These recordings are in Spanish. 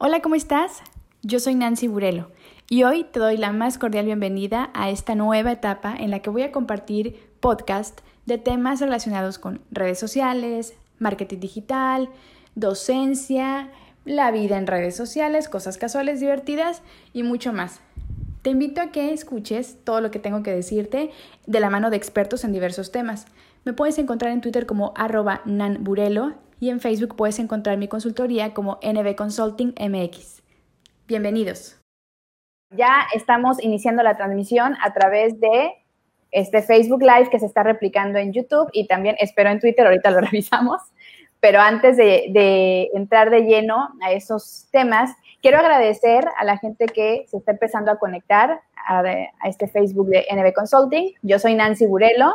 Hola, ¿cómo estás? Yo soy Nancy Burelo y hoy te doy la más cordial bienvenida a esta nueva etapa en la que voy a compartir podcast de temas relacionados con redes sociales, marketing digital, docencia, la vida en redes sociales, cosas casuales divertidas y mucho más. Te invito a que escuches todo lo que tengo que decirte de la mano de expertos en diversos temas. Me puedes encontrar en Twitter como arroba nanburelo y en Facebook puedes encontrar mi consultoría como NB Consulting MX. Bienvenidos. Ya estamos iniciando la transmisión a través de este Facebook Live que se está replicando en YouTube y también espero en Twitter, ahorita lo revisamos. Pero antes de, entrar de lleno a esos temas, quiero agradecer a la gente que se está empezando a conectar a, a este Facebook de NB Consulting. Yo soy Nancy Burelo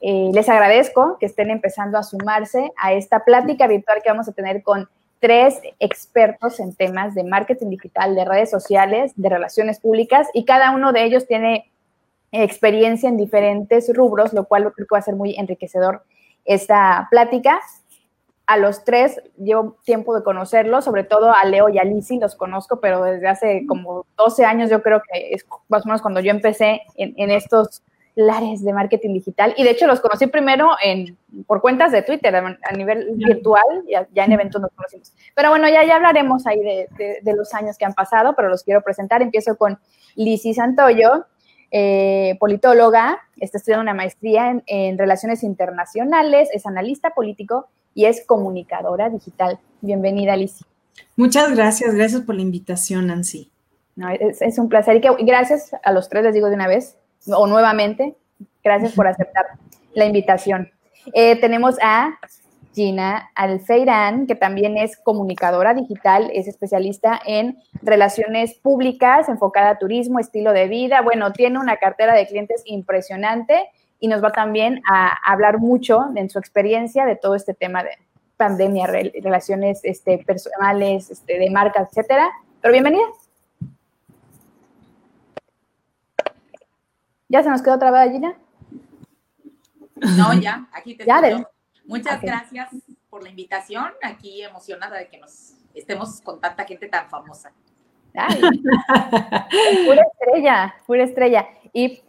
eh, les agradezco que estén empezando a sumarse a esta plática virtual que vamos a tener con tres expertos en temas de marketing digital, de redes sociales, de relaciones públicas y cada uno de ellos tiene experiencia en diferentes rubros, lo cual creo que va a ser muy enriquecedor esta plática. A los tres llevo tiempo de conocerlos, sobre todo a Leo y a Lizzie los conozco, pero desde hace como 12 años yo creo que es más o menos cuando yo empecé en, en estos lares de marketing digital. Y de hecho los conocí primero en, por cuentas de Twitter, a, nivel virtual, ya, ya, en eventos nos conocimos. Pero bueno, ya, ya hablaremos ahí de, de, los años que han pasado, pero los quiero presentar. Empiezo con Lizzie Santoyo, eh, politóloga, está estudiando una maestría en, en, Relaciones Internacionales, es analista político y es comunicadora digital. Bienvenida, Lizzie. Muchas gracias, gracias por la invitación, Nancy. No, es, es un placer y que gracias a los tres, les digo de una vez, o nuevamente, gracias por aceptar la invitación. Eh, tenemos a Gina Alfeirán, que también es comunicadora digital, es especialista en relaciones públicas, enfocada a turismo, estilo de vida. Bueno, tiene una cartera de clientes impresionante y nos va también a hablar mucho en su experiencia de todo este tema de pandemia, relaciones este, personales, este, de marcas, etcétera. Pero bienvenida. ¿Ya se nos quedó otra vez, Gina? No, ya, aquí te ya Muchas gracias por la invitación. Aquí emocionada de que nos estemos con tanta gente tan famosa. pura estrella, pura estrella. Y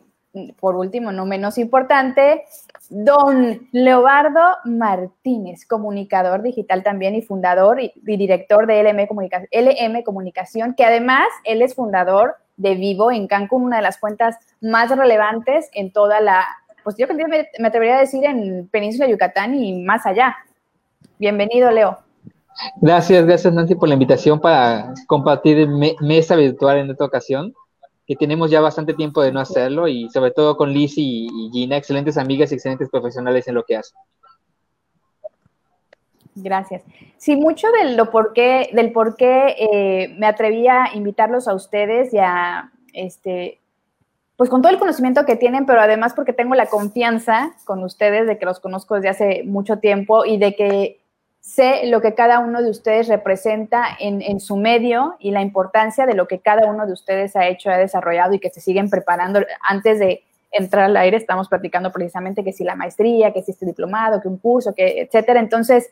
por último, no menos importante, don Leobardo Martínez, comunicador digital también y fundador y, director de LM, LM Comunicación, que además él es fundador de Vivo en Cancún, una de las cuentas más relevantes en toda la, pues yo me, atrevería a decir en Península Yucatán y más allá. Bienvenido, Leo. Gracias, gracias Nancy por la invitación para compartir mesa virtual en esta ocasión, que tenemos ya bastante tiempo de no hacerlo y sobre todo con Liz y, y Gina, excelentes amigas y excelentes profesionales en lo que hacen. Gracias. Sí, mucho de lo por qué, del por qué eh, me atreví a invitarlos a ustedes y a, este, pues con todo el conocimiento que tienen, pero además porque tengo la confianza con ustedes de que los conozco desde hace mucho tiempo y de que sé lo que cada uno de ustedes representa en, en su medio y la importancia de lo que cada uno de ustedes ha hecho, ha desarrollado y que se siguen preparando antes de entrar al aire. Estamos platicando precisamente que si la maestría, que si este diplomado, que un curso, que etcétera. Entonces,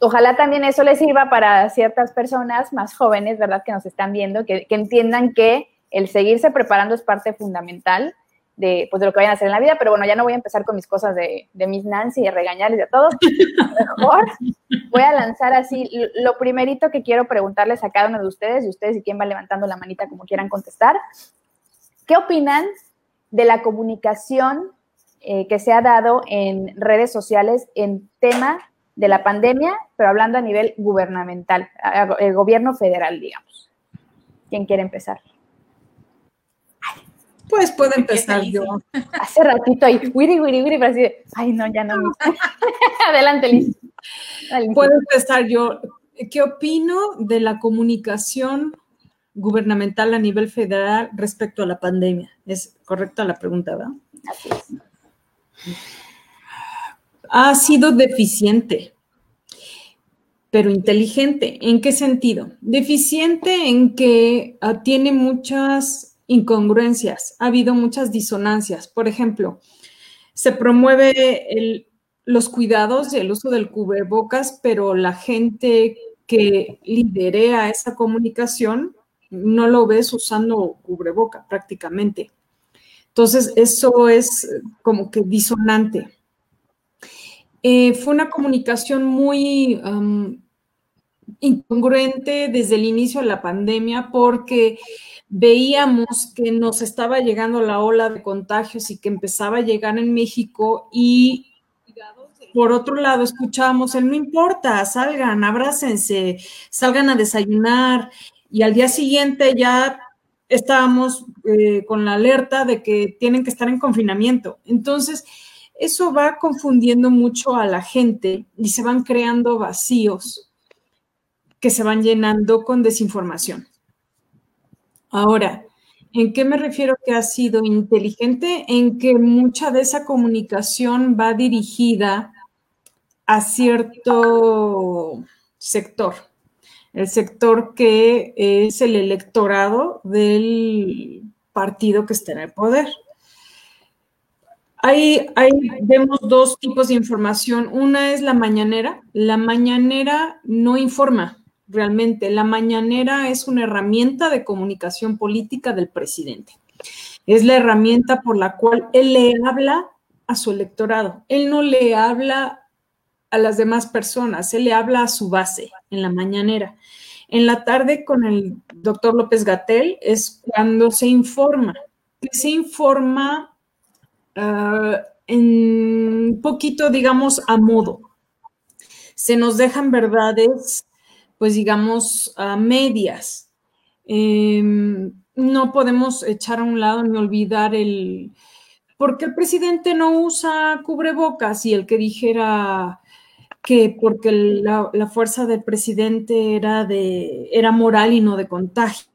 ojalá también eso les sirva para ciertas personas más jóvenes, ¿verdad? Que nos están viendo, que, entiendan que el seguirse preparando es parte fundamental de, pues, de lo que vayan a hacer en la vida, pero bueno, ya no voy a empezar con mis cosas de, de Miss Nancy, de regañarles de todos. Mejor voy a lanzar así, lo primerito que quiero preguntarles a cada uno de ustedes, y ustedes y quién va levantando la manita como quieran contestar, ¿qué opinan de la comunicación eh, que se ha dado en redes sociales en tema de la pandemia, pero hablando a nivel gubernamental, el gobierno federal, digamos. ¿Quién quiere empezar? Pues puedo empezar yo. Hace ratito ahí, wiri, wiri, wiri, pero así ay, no, ya no. Adelante, Liz. Puedo empezar yo. ¿Qué opino de la comunicación gubernamental a nivel federal respecto a la pandemia? Es correcta la pregunta, ¿verdad? Así es ha sido deficiente, pero inteligente. ¿En qué sentido? Deficiente en que ah, tiene muchas incongruencias, ha habido muchas disonancias. Por ejemplo, se promueve los cuidados y el uso del cubrebocas, pero la gente que liderea esa comunicación, no lo ves usando cubreboca prácticamente. Entonces, eso es como que disonante. Eh, fue una comunicación muy incongruente desde el inicio de la pandemia porque veíamos que nos estaba llegando la ola de contagios y que empezaba a llegar en México y por otro lado escuchábamos el no importa, salgan, abrácense, salgan a desayunar y al día siguiente ya estábamos eh, con la alerta de que tienen que estar en confinamiento. Entonces, eso va confundiendo mucho a la gente y se van creando vacíos que se van llenando con desinformación. Ahora, ¿en qué me refiero que ha sido inteligente? En que mucha de esa comunicación va dirigida a cierto sector, el sector que es el electorado del partido que está en el poder. Ahí, vemos dos tipos de información. Una es la mañanera. La mañanera no informa, realmente. La mañanera es una herramienta de comunicación política del presidente. Es la herramienta por la cual él le habla a su electorado. Él no le habla a las demás personas, él le habla a su base en la mañanera. En la tarde con el doctor López Gatel es cuando se informa. Se informa uh, en poquito, digamos, a modo. Se nos dejan verdades pues digamos, a medias. Em, no podemos echar a un lado ni olvidar el, porque el presidente no usa cubrebocas y el que dijera que porque la, fuerza del presidente era, de, era moral y no de contagio.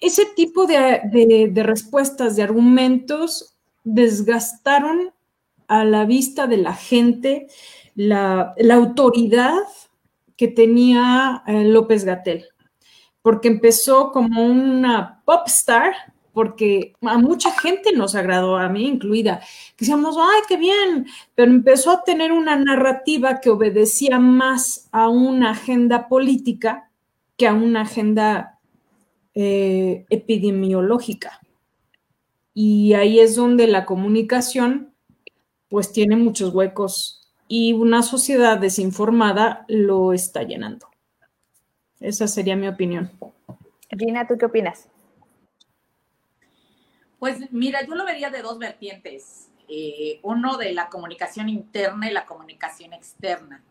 Ese tipo de, respuestas, de argumentos, desgastaron a la vista de la gente la, autoridad que tenía eh, López Gatel, porque empezó como una pop star, porque a mucha gente nos agradó, a mí incluida, que decíamos, ay, qué bien, pero empezó a tener una narrativa que obedecía más a una agenda política que a una agenda eh, epidemiológica. Y ahí es donde la comunicación pues tiene muchos huecos y una sociedad desinformada lo está llenando. Esa sería mi opinión. Gina, ¿tú qué opinas? Pues mira, yo lo vería de dos vertientes. Eh, uno de la comunicación interna y la comunicación externa.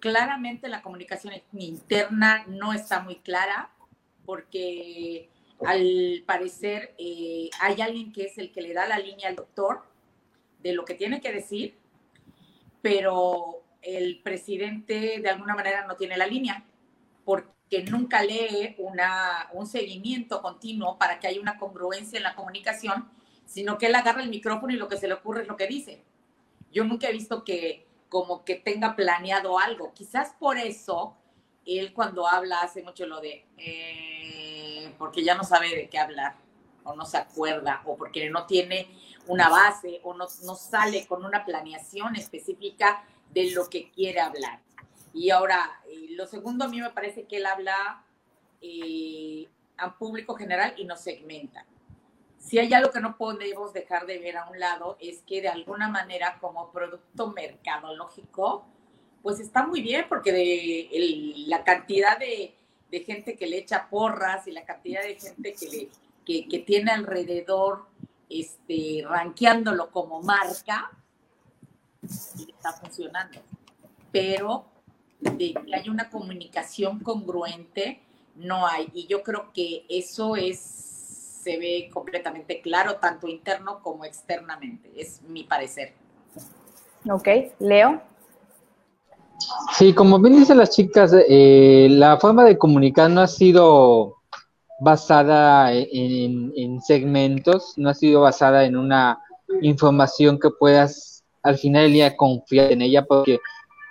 Claramente la comunicación interna no está muy clara porque al parecer eh, hay alguien que es el que le da la línea al doctor de lo que tiene que decir pero el presidente de alguna manera no tiene la línea porque nunca lee una, un seguimiento continuo para que haya una congruencia en la comunicación, sino que él agarra el micrófono y lo que se le ocurre es lo que dice. Yo nunca he visto que como que tenga planeado algo. Quizás por eso él cuando habla hace mucho lo de, eh, porque ya no sabe de qué hablar, o no se acuerda, o porque no tiene una base o no, sale con una planeación específica de lo que quiere hablar. Y ahora, lo segundo a mí me parece que él habla eh, a público general y no segmenta. Si hay algo que no podemos dejar de ver a un lado es que de alguna manera como producto mercadológico, pues está muy bien porque de la cantidad de, gente que le echa porras y la cantidad de gente que, le, que, tiene alrededor este, rankeándolo como marca, está funcionando. Pero de que hay una comunicación congruente, no hay. Y yo creo que eso es, se ve completamente claro, tanto interno como externamente. Es mi parecer. Ok, Leo. Sí, como bien dicen las chicas, eh, la forma de comunicar no ha sido basada en, segmentos, no ha sido basada en una información que puedas al final del día confiar en ella, porque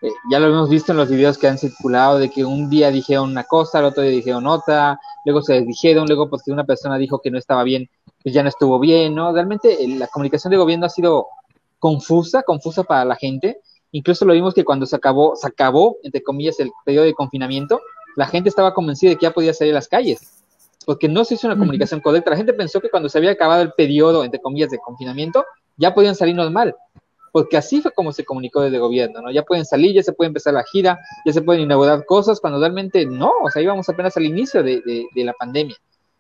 eh, ya lo hemos visto en los videos que han circulado, de que un día dijeron una cosa, el otro día dijeron otra, luego se dijeron, luego porque una persona dijo que no estaba bien, pues ya no estuvo bien, ¿no? Realmente eh, la comunicación de gobierno ha sido confusa, confusa para la gente, Incluso lo vimos que cuando se acabó, se acabó, entre comillas, el periodo de confinamiento, la gente estaba convencida de que ya podía salir a las calles, porque no se hizo una comunicación correcta. La gente pensó que cuando se había acabado el periodo, entre comillas, de confinamiento, ya podían salir normal, porque así fue como se comunicó desde el gobierno, ¿no? Ya pueden salir, ya se puede empezar la gira, ya se pueden inaugurar cosas, cuando realmente no, o sea, íbamos apenas al inicio de, la pandemia.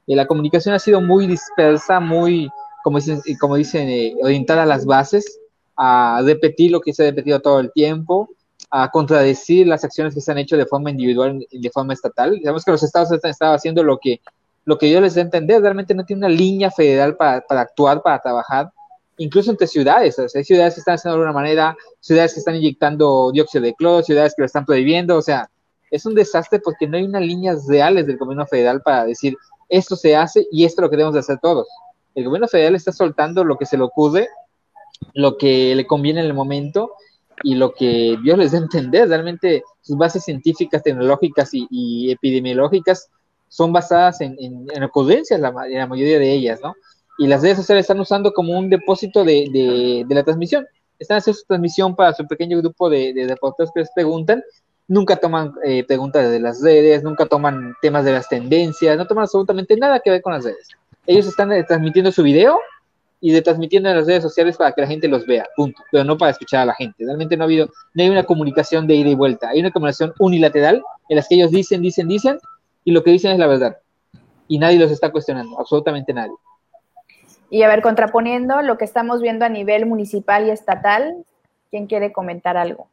Y la comunicación ha sido muy dispersa, muy, como dicen, como dicen eh, orientada a las bases, a repetir lo que se ha repetido todo el tiempo, a contradecir las acciones que se han hecho de forma individual y de forma estatal. Sabemos que los estados están, estado haciendo lo que, lo que yo les de entender, realmente no tiene una línea federal para, para actuar, para trabajar, incluso entre ciudades. hay ciudades que están haciendo de alguna manera, ciudades que están inyectando dióxido de cloro, ciudades que lo están prohibiendo, o sea, es un desastre porque no hay unas líneas reales del gobierno federal para decir esto se hace y esto lo que debemos de hacer todos. El gobierno federal está soltando lo que se le ocurre, lo que le conviene en el momento y lo que Dios les da a entender. Realmente sus bases científicas, tecnológicas y, epidemiológicas son basadas en, en, ocurrencias, la, la mayoría de ellas, ¿no? y las redes sociales están usando como un depósito de, la transmisión. Están haciendo su transmisión para su pequeño grupo de, de reporteros que les preguntan. Nunca toman eh, preguntas de las redes, nunca toman temas de las tendencias, no toman absolutamente nada que ver con las redes. Ellos están eh, transmitiendo su video y de transmitiendo en las redes sociales para que la gente los vea, punto, pero no para escuchar a la gente. Realmente no ha habido, no hay una comunicación de ida y vuelta, hay una comunicación unilateral en las que ellos dicen, dicen, dicen, y lo que dicen es la verdad. Y nadie los está cuestionando, absolutamente nadie. Y a ver, contraponiendo lo que estamos viendo a nivel municipal y estatal, ¿quién quiere comentar algo?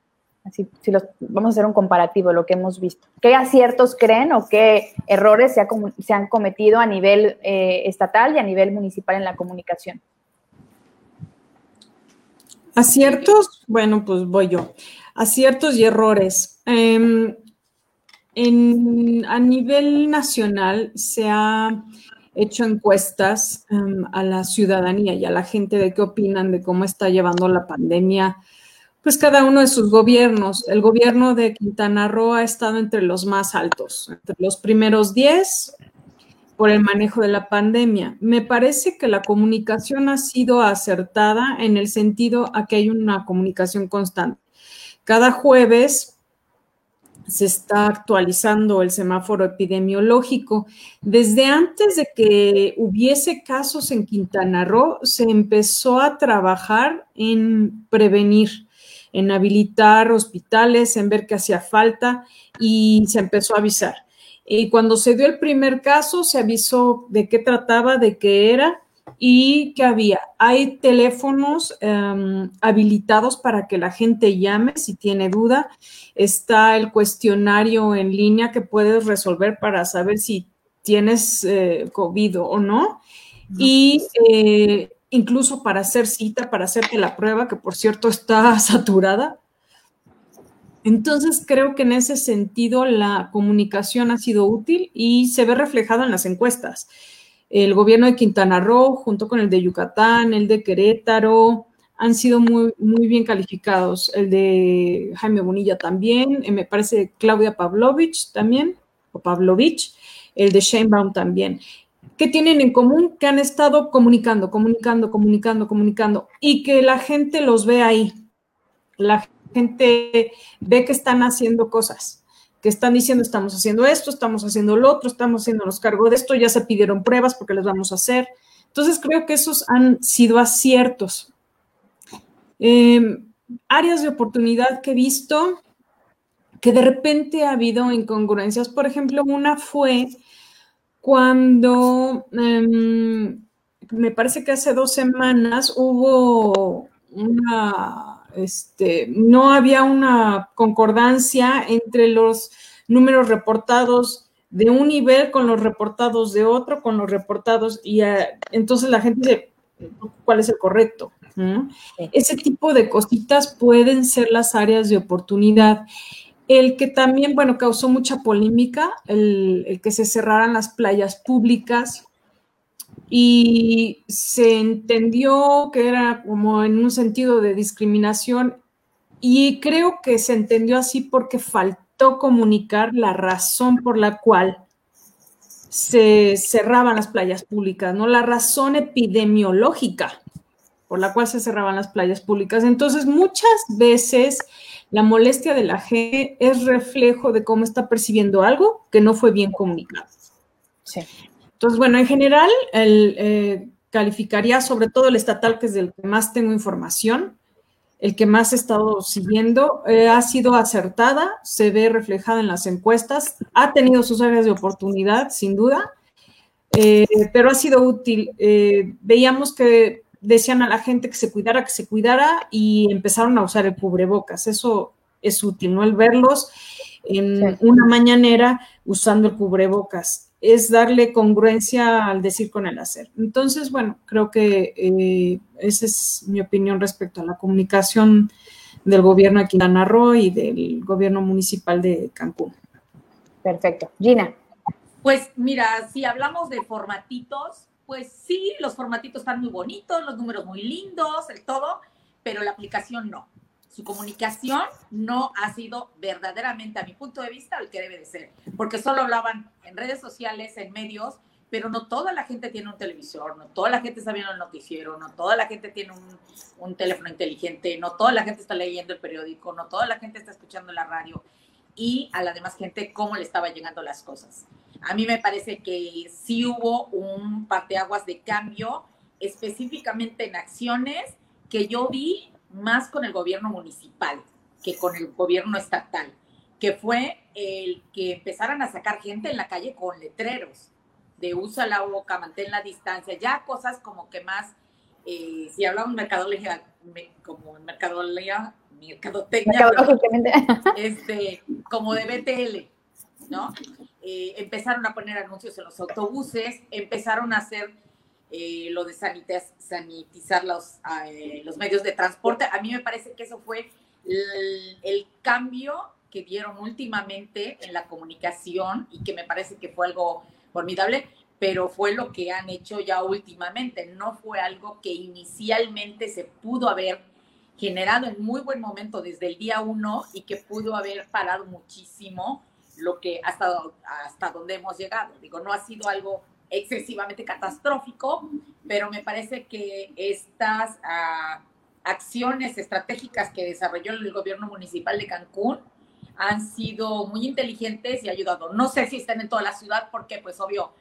Así, si los, vamos a hacer un comparativo, lo que hemos visto. ¿Qué aciertos creen o qué errores se, se han cometido a nivel eh, estatal y a nivel municipal en la comunicación? Aciertos, bueno, pues voy yo. Aciertos y errores. Em, en, a nivel nacional se ha hecho encuestas em, a la ciudadanía y a la gente de qué opinan de cómo está llevando la pandemia, pues cada uno de sus gobiernos. El gobierno de Quintana Roo ha estado entre los más altos, entre los primeros 10 por el manejo de la pandemia. Me parece que la comunicación ha sido acertada en el sentido a que hay una comunicación constante. Cada jueves se está actualizando el semáforo epidemiológico. Desde antes de que hubiese casos en Quintana Roo, se empezó a trabajar en prevenir, en habilitar hospitales, en ver qué hacía falta y se empezó a avisar. Y cuando se dio el primer caso, se avisó de qué trataba, de qué era y que había. Hay teléfonos em, habilitados para que la gente llame si tiene duda. Está el cuestionario en línea que puedes resolver para saber si tienes eh, COVID o no. Y eh, incluso para hacer cita, para hacerte la prueba, que por cierto está saturada. Entonces creo que en ese sentido la comunicación ha sido útil y se ve reflejado en las encuestas el gobierno de Quintana Roo, junto con el de Yucatán, el de Querétaro, han sido muy, muy bien calificados. El de Jaime Bonilla también, eh, me parece Claudia Pavlovich también, o Pavlovich, el de Sheinbaum también. ¿Qué tienen en común? Que han estado comunicando, comunicando, comunicando, comunicando, y que la gente los ve ahí. La gente ve que están haciendo cosas que están diciendo estamos haciendo esto, estamos haciendo lo otro, estamos haciéndonos cargo de esto, ya se pidieron pruebas porque les vamos a hacer. Entonces creo que esos han sido aciertos. Em, áreas de oportunidad que he visto que de repente ha habido incongruencias. Por ejemplo, una fue cuando em, me parece que hace dos semanas hubo una este, no había una concordancia entre los números reportados de un nivel con los reportados de otro, con los reportados, y eh, entonces la gente dice, ¿cuál es el correcto? Ese tipo de cositas pueden ser las áreas de oportunidad. El que también, bueno, causó mucha polémica, el que se cerraran las playas públicas y se entendió que era como en un sentido de discriminación y creo que se entendió así porque faltó comunicar la razón por la cual se cerraban las playas públicas, ¿no? La razón epidemiológica. por la cual se cerraban las playas públicas. Entonces, muchas veces la molestia de la gente es reflejo de cómo está percibiendo algo que no fue bien comunicado. Sí. Entonces, bueno, en general, el, eh, calificaría sobre todo el estatal, que es del que más tengo información, el que más he estado siguiendo, eh, ha sido acertada, se ve reflejada en las encuestas, ha tenido sus áreas de oportunidad, sin duda, eh, pero ha sido útil. veíamos que decían a la gente que se cuidara, que se cuidara y empezaron a usar el cubrebocas. Eso es útil, ¿no? El verlos en una mañanera usando el cubrebocas. Es darle congruencia al decir con el hacer. Entonces, bueno, creo que eh, esa es mi opinión respecto a la comunicación del gobierno de Quintana Roo y del gobierno municipal de Cancún. Perfecto. Gina. Pues mira, si hablamos de formatitos, pues sí, los formatitos están muy bonitos, los números muy lindos, el todo, pero la aplicación no. Su comunicación no ha sido verdaderamente, a mi punto de vista, el que debe de ser, porque solo hablaban en redes sociales, en medios, pero no toda la gente tiene un televisor, no toda la gente está viendo el noticiero, no toda la gente tiene un, un, teléfono inteligente, no toda la gente está leyendo el periódico, no toda la gente está escuchando la radio y a la demás gente cómo le estaba llegando las cosas. A mí me parece que sí hubo un parteaguas de cambio, específicamente en acciones que yo vi más con el gobierno municipal que con el gobierno estatal, que fue el que empezaran a sacar gente en la calle con letreros de usa la boca, mantén la distancia, ya cosas como que más, eh, si hablamos mercadología, como mercadología, mercadotecnia, este, como de BTL, ¿no? Eh, empezaron a poner anuncios en los autobuses, empezaron a hacer eh, lo de sanitizar los, eh, los medios de transporte. A mí me parece que eso fue el, cambio que dieron últimamente en la comunicación y que me parece que fue algo formidable, pero fue lo que han hecho ya últimamente. No fue algo que inicialmente se pudo haber generado en muy buen momento desde el día uno y que pudo haber parado muchísimo lo que hasta, hasta donde hemos llegado. Digo, no ha sido algo excesivamente catastrófico, pero me parece que estas ah, acciones estratégicas que desarrolló el gobierno municipal de Cancún han sido muy inteligentes y ayudado. No sé si están en toda la ciudad porque, pues, obvio,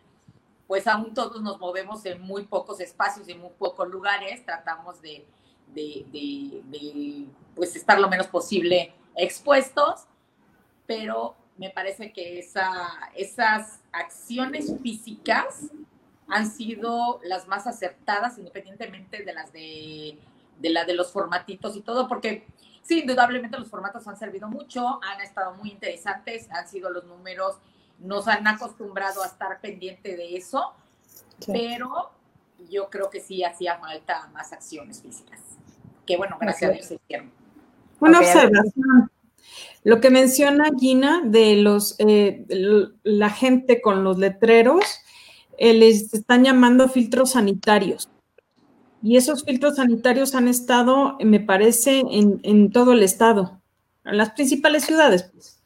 pues aún todos nos movemos en muy pocos espacios en muy pocos lugares. Tratamos de, de, de pues, estar lo menos posible expuestos, pero me parece que esa, esas acciones físicas han sido las más acertadas, independientemente de las de, de la de los formatitos y todo, porque sí, indudablemente los formatos han servido mucho, han estado muy interesantes, han sido los números, nos han acostumbrado a estar pendiente de eso, pero yo creo que sí hacía falta más acciones físicas. Que bueno, gracias a Dios se hicieron. Una observación. Lo que menciona Gina de los eh, la gente con los letreros, eh, les están llamando filtros sanitarios. Y esos filtros sanitarios han estado, me parece, en, todo el estado, en las principales ciudades, pues,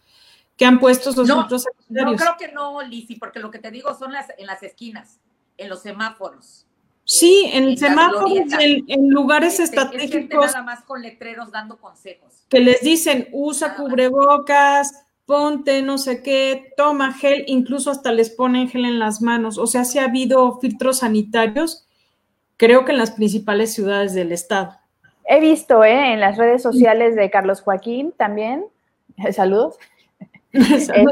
que han puesto esos filtros sanitarios. No creo que no, Lisi, porque lo que te digo son las, en las esquinas, en los semáforos. Sí, en, semáforos, en, lugares este, estratégicos. nada más con letreros dando consejos. Que les dicen, usa cubrebocas, ponte no sé qué, toma gel, incluso hasta les ponen gel en las manos. O sea, sí ha habido filtros sanitarios, creo que en las principales ciudades del estado. He visto ¿eh? en las redes sociales de Carlos Joaquín también. Saludos. Este,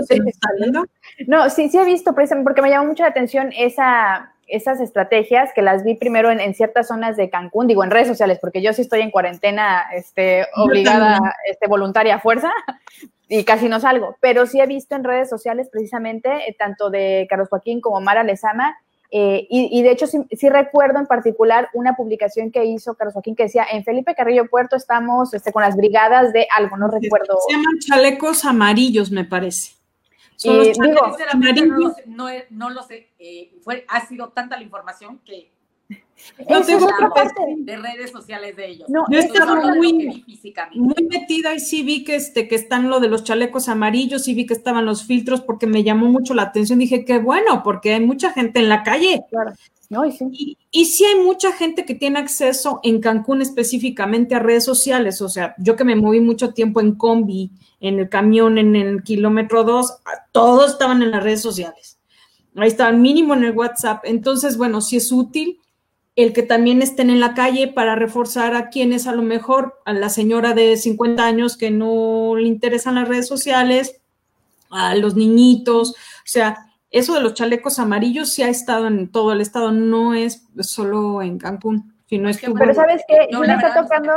no, sí, sí he visto, porque me llamó mucho la atención esa esas estrategias que las vi primero en, ciertas zonas de Cancún, digo en redes sociales, porque yo sí estoy en cuarentena este, obligada, este, voluntaria a fuerza y casi no salgo, pero sí he visto en redes sociales precisamente eh, tanto de Carlos Joaquín como Mara Lezama, eh, y, de hecho sí, recuerdo en particular una publicación que hizo Carlos Joaquín que decía, en Felipe Carrillo Puerto estamos este, con las brigadas de algo, no recuerdo. Se llaman chalecos amarillos, me parece. Eh, digo, no, no, lo sé, eh, fue, ha sido tanta la información que no tengo de redes sociales de ellos. No, yo estaba muy, muy metida y sí vi que, este, que están lo de los chalecos amarillos, sí vi que estaban los filtros porque me llamó mucho la atención. Dije, qué bueno, porque hay mucha gente en la calle. Y, sí hay mucha gente que tiene acceso en Cancún específicamente a redes sociales. O sea, yo que me moví mucho tiempo en combi, en el camión, en el kilómetro 2, todos estaban en las redes sociales. Ahí estaban mínimo en el WhatsApp. Entonces, bueno, sí es útil el que también estén en la calle para reforzar a quienes a lo mejor, a la señora de 50 años que no le interesan las redes sociales, a los niñitos, o sea, eso de los chalecos amarillos sí ha estado en todo el estado, no es solo en Cancún, sino es que... Pero sabes que Gina está tocando,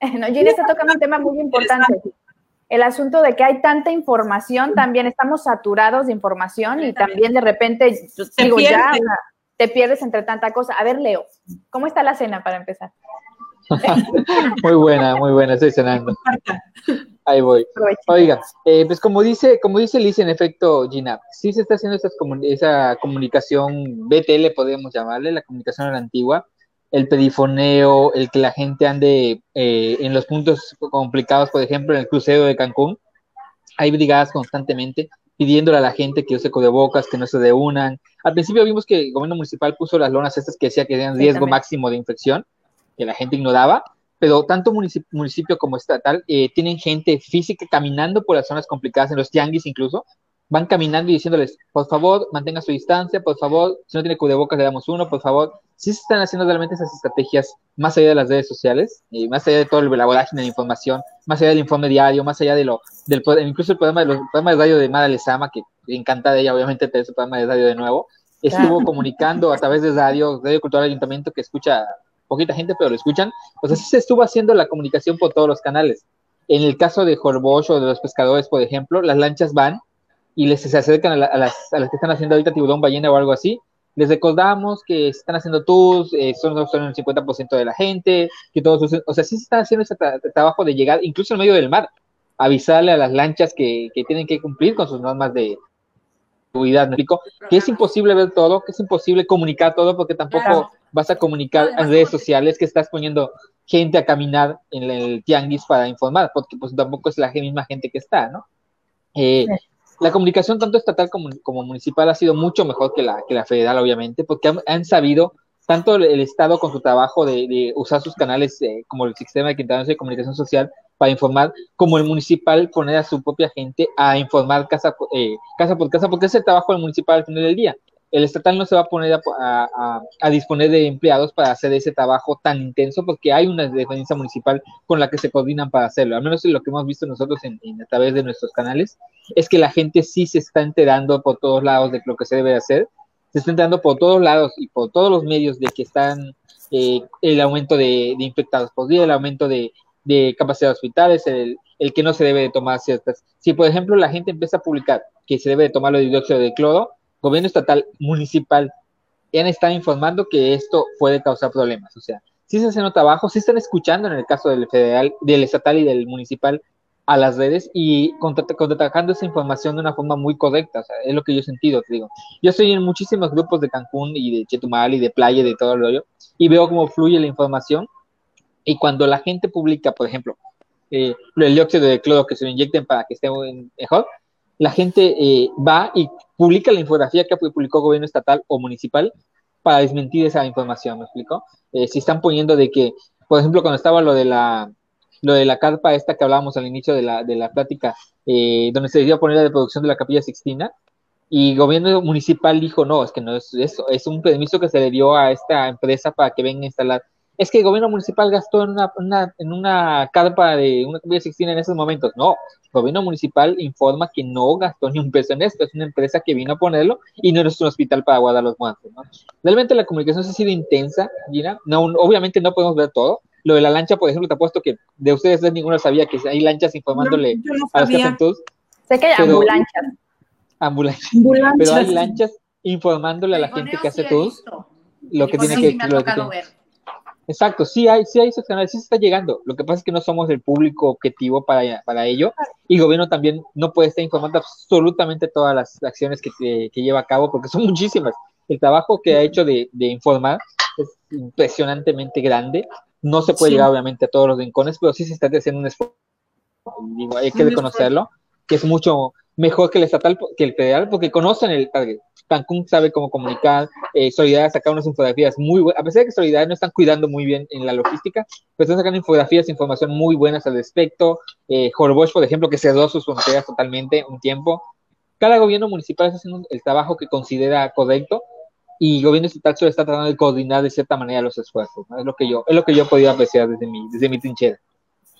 no, Gina está tocando un tema muy importante. El asunto de que hay tanta información, también estamos saturados de información y también de repente, digo, ya te pierdes entre tanta cosa. A ver, Leo, ¿cómo está la cena para empezar? muy buena, muy buena, estoy cenando. Ahí voy. Oiga, eh, pues como dice, como dice Liz, en efecto, Gina, sí se está haciendo esa comunicación BTL, podríamos llamarle, la comunicación a la antigua, el pedifoneo, el que la gente ande eh, en los puntos complicados, por ejemplo, en el crucero de Cancún, hay brigadas constantemente pidiéndole a la gente que use cubrebocas, que no se deúnan. Al principio vimos que el gobierno municipal puso las lonas estas que decía que tenían riesgo máximo de infección, que la gente ignoraba, pero tanto municipio, como estatal eh, tienen gente física caminando por las zonas complicadas, en los tianguis incluso, van caminando y diciéndoles, por favor, mantenga su distancia, por favor, si no tiene cubrebocas le damos uno, por favor. Sí se están haciendo realmente esas estrategias más allá de las redes sociales, y más allá de todo el elaboraje de la información, más allá del informe diario, más allá de lo, del, incluso el programa de, los programas de radio de Mara Lezama, que encantada ella, obviamente, tener su programa de radio de nuevo, estuvo comunicando a través de radio, Radio Cultural Ayuntamiento, que escucha poquita gente, pero lo escuchan, pues así se estuvo haciendo la comunicación por todos los canales. En el caso de Jorbosch o de los pescadores, por ejemplo, las lanchas van y les se acercan a, las, a las que están haciendo ahorita tiburón, ballena o algo así. Les recordamos que están haciendo tours, eh, son, son el 50% de la gente, que todos, o sea, sí se está haciendo ese trabajo de llegar, incluso en medio del mar, avisarle a las lanchas que, que tienen que cumplir con sus normas de, seguridad, ¿me explico? Que es imposible ver todo, que es imposible comunicar todo, porque tampoco vas a comunicar en redes sociales que estás poniendo gente a caminar en el tianguis para informar, porque pues tampoco es la misma gente que está, ¿no? Eh, la comunicación tanto estatal como, como, municipal ha sido mucho mejor que la, que la federal, obviamente, porque han, sabido, tanto el, Estado con su trabajo de, usar sus canales eh, como el sistema de de comunicación social para informar, como el municipal poner a su propia gente a informar casa, eh, casa por casa, porque es el trabajo del municipal al final del día el estatal no se va a poner a, disponer de empleados para hacer ese trabajo tan intenso porque hay una dependencia municipal con la que se coordinan para hacerlo. Al menos lo que hemos visto nosotros a través de nuestros canales es que la gente sí se está enterando por todos lados de lo que se debe hacer, se está enterando por todos lados y por todos los medios de que están eh, el aumento de, infectados por día, el aumento de, de capacidad de hospitales, el, el que no se debe de tomar ciertas. Si, por ejemplo, la gente empieza a publicar que se debe de tomar de dióxido de cloro, gobierno estatal, municipal, han estado informando que esto puede causar problemas. O sea, si se hacen un trabajo, si están escuchando en el caso del federal, del estatal y del municipal a las redes y contratando esa información de una forma muy correcta. O sea, es lo que yo he sentido, te digo. Yo estoy en muchísimos grupos de Cancún y de Chetumal y de playa y de todo el rollo y veo cómo fluye la información. Y cuando la gente publica, por ejemplo, eh, el dióxido de cloro que se lo inyecten para que esté mejor, la gente eh, va y publica la infografía que publicó el gobierno estatal o municipal para desmentir esa información, ¿me explico? Eh, si están poniendo de que, por ejemplo, cuando estaba lo de la lo de la carpa esta que hablábamos al inicio de la, de la plática, eh, donde se a poner la de producción de la capilla Sixtina, y gobierno municipal dijo, no, es que no es eso, es un permiso que se le dio a esta empresa para que venga a instalar es que el gobierno municipal gastó en una, en una carpa de una comida sixtina en esos momentos. No, el gobierno municipal informa que no gastó ni un peso en esto, es una empresa que vino a ponerlo y no es un hospital para guardar los muertos. ¿no? Realmente la comunicación ha sido intensa, Gina. No, obviamente no podemos ver todo. Lo de la lancha, por ejemplo, te apuesto que de ustedes ninguno sabía que hay lanchas informándole a los que hacen Sé que hay ambulancias. Ambulancias. Pero hay lanchas informándole a la gente que hace tours lo que tiene que, lo que Exacto, sí hay, sí hay canales, sí se está llegando. Lo que pasa es que no somos el público objetivo para, para ello y el gobierno también no puede estar informando absolutamente todas las acciones que, que, lleva a cabo porque son muchísimas. El trabajo que ha hecho de, de informar es impresionantemente grande. No se puede llegar obviamente a todos los rincones, pero sí se está haciendo un esfuerzo. hay que reconocerlo, que es mucho, mejor que el estatal, que el federal, porque conocen el target. Cancún sabe cómo comunicar, eh, Solidaridad saca unas infografías muy buenas, a pesar de que Solidaridad no están cuidando muy bien en la logística, pero están sacando infografías, información muy buenas al respecto. Eh, por ejemplo, que cerró sus fronteras totalmente un tiempo. Cada gobierno municipal está haciendo el trabajo que considera correcto y gobierno estatal solo está tratando de coordinar de cierta manera los esfuerzos. Es lo que yo, es lo que yo he podido apreciar desde mi, desde mi trinchera.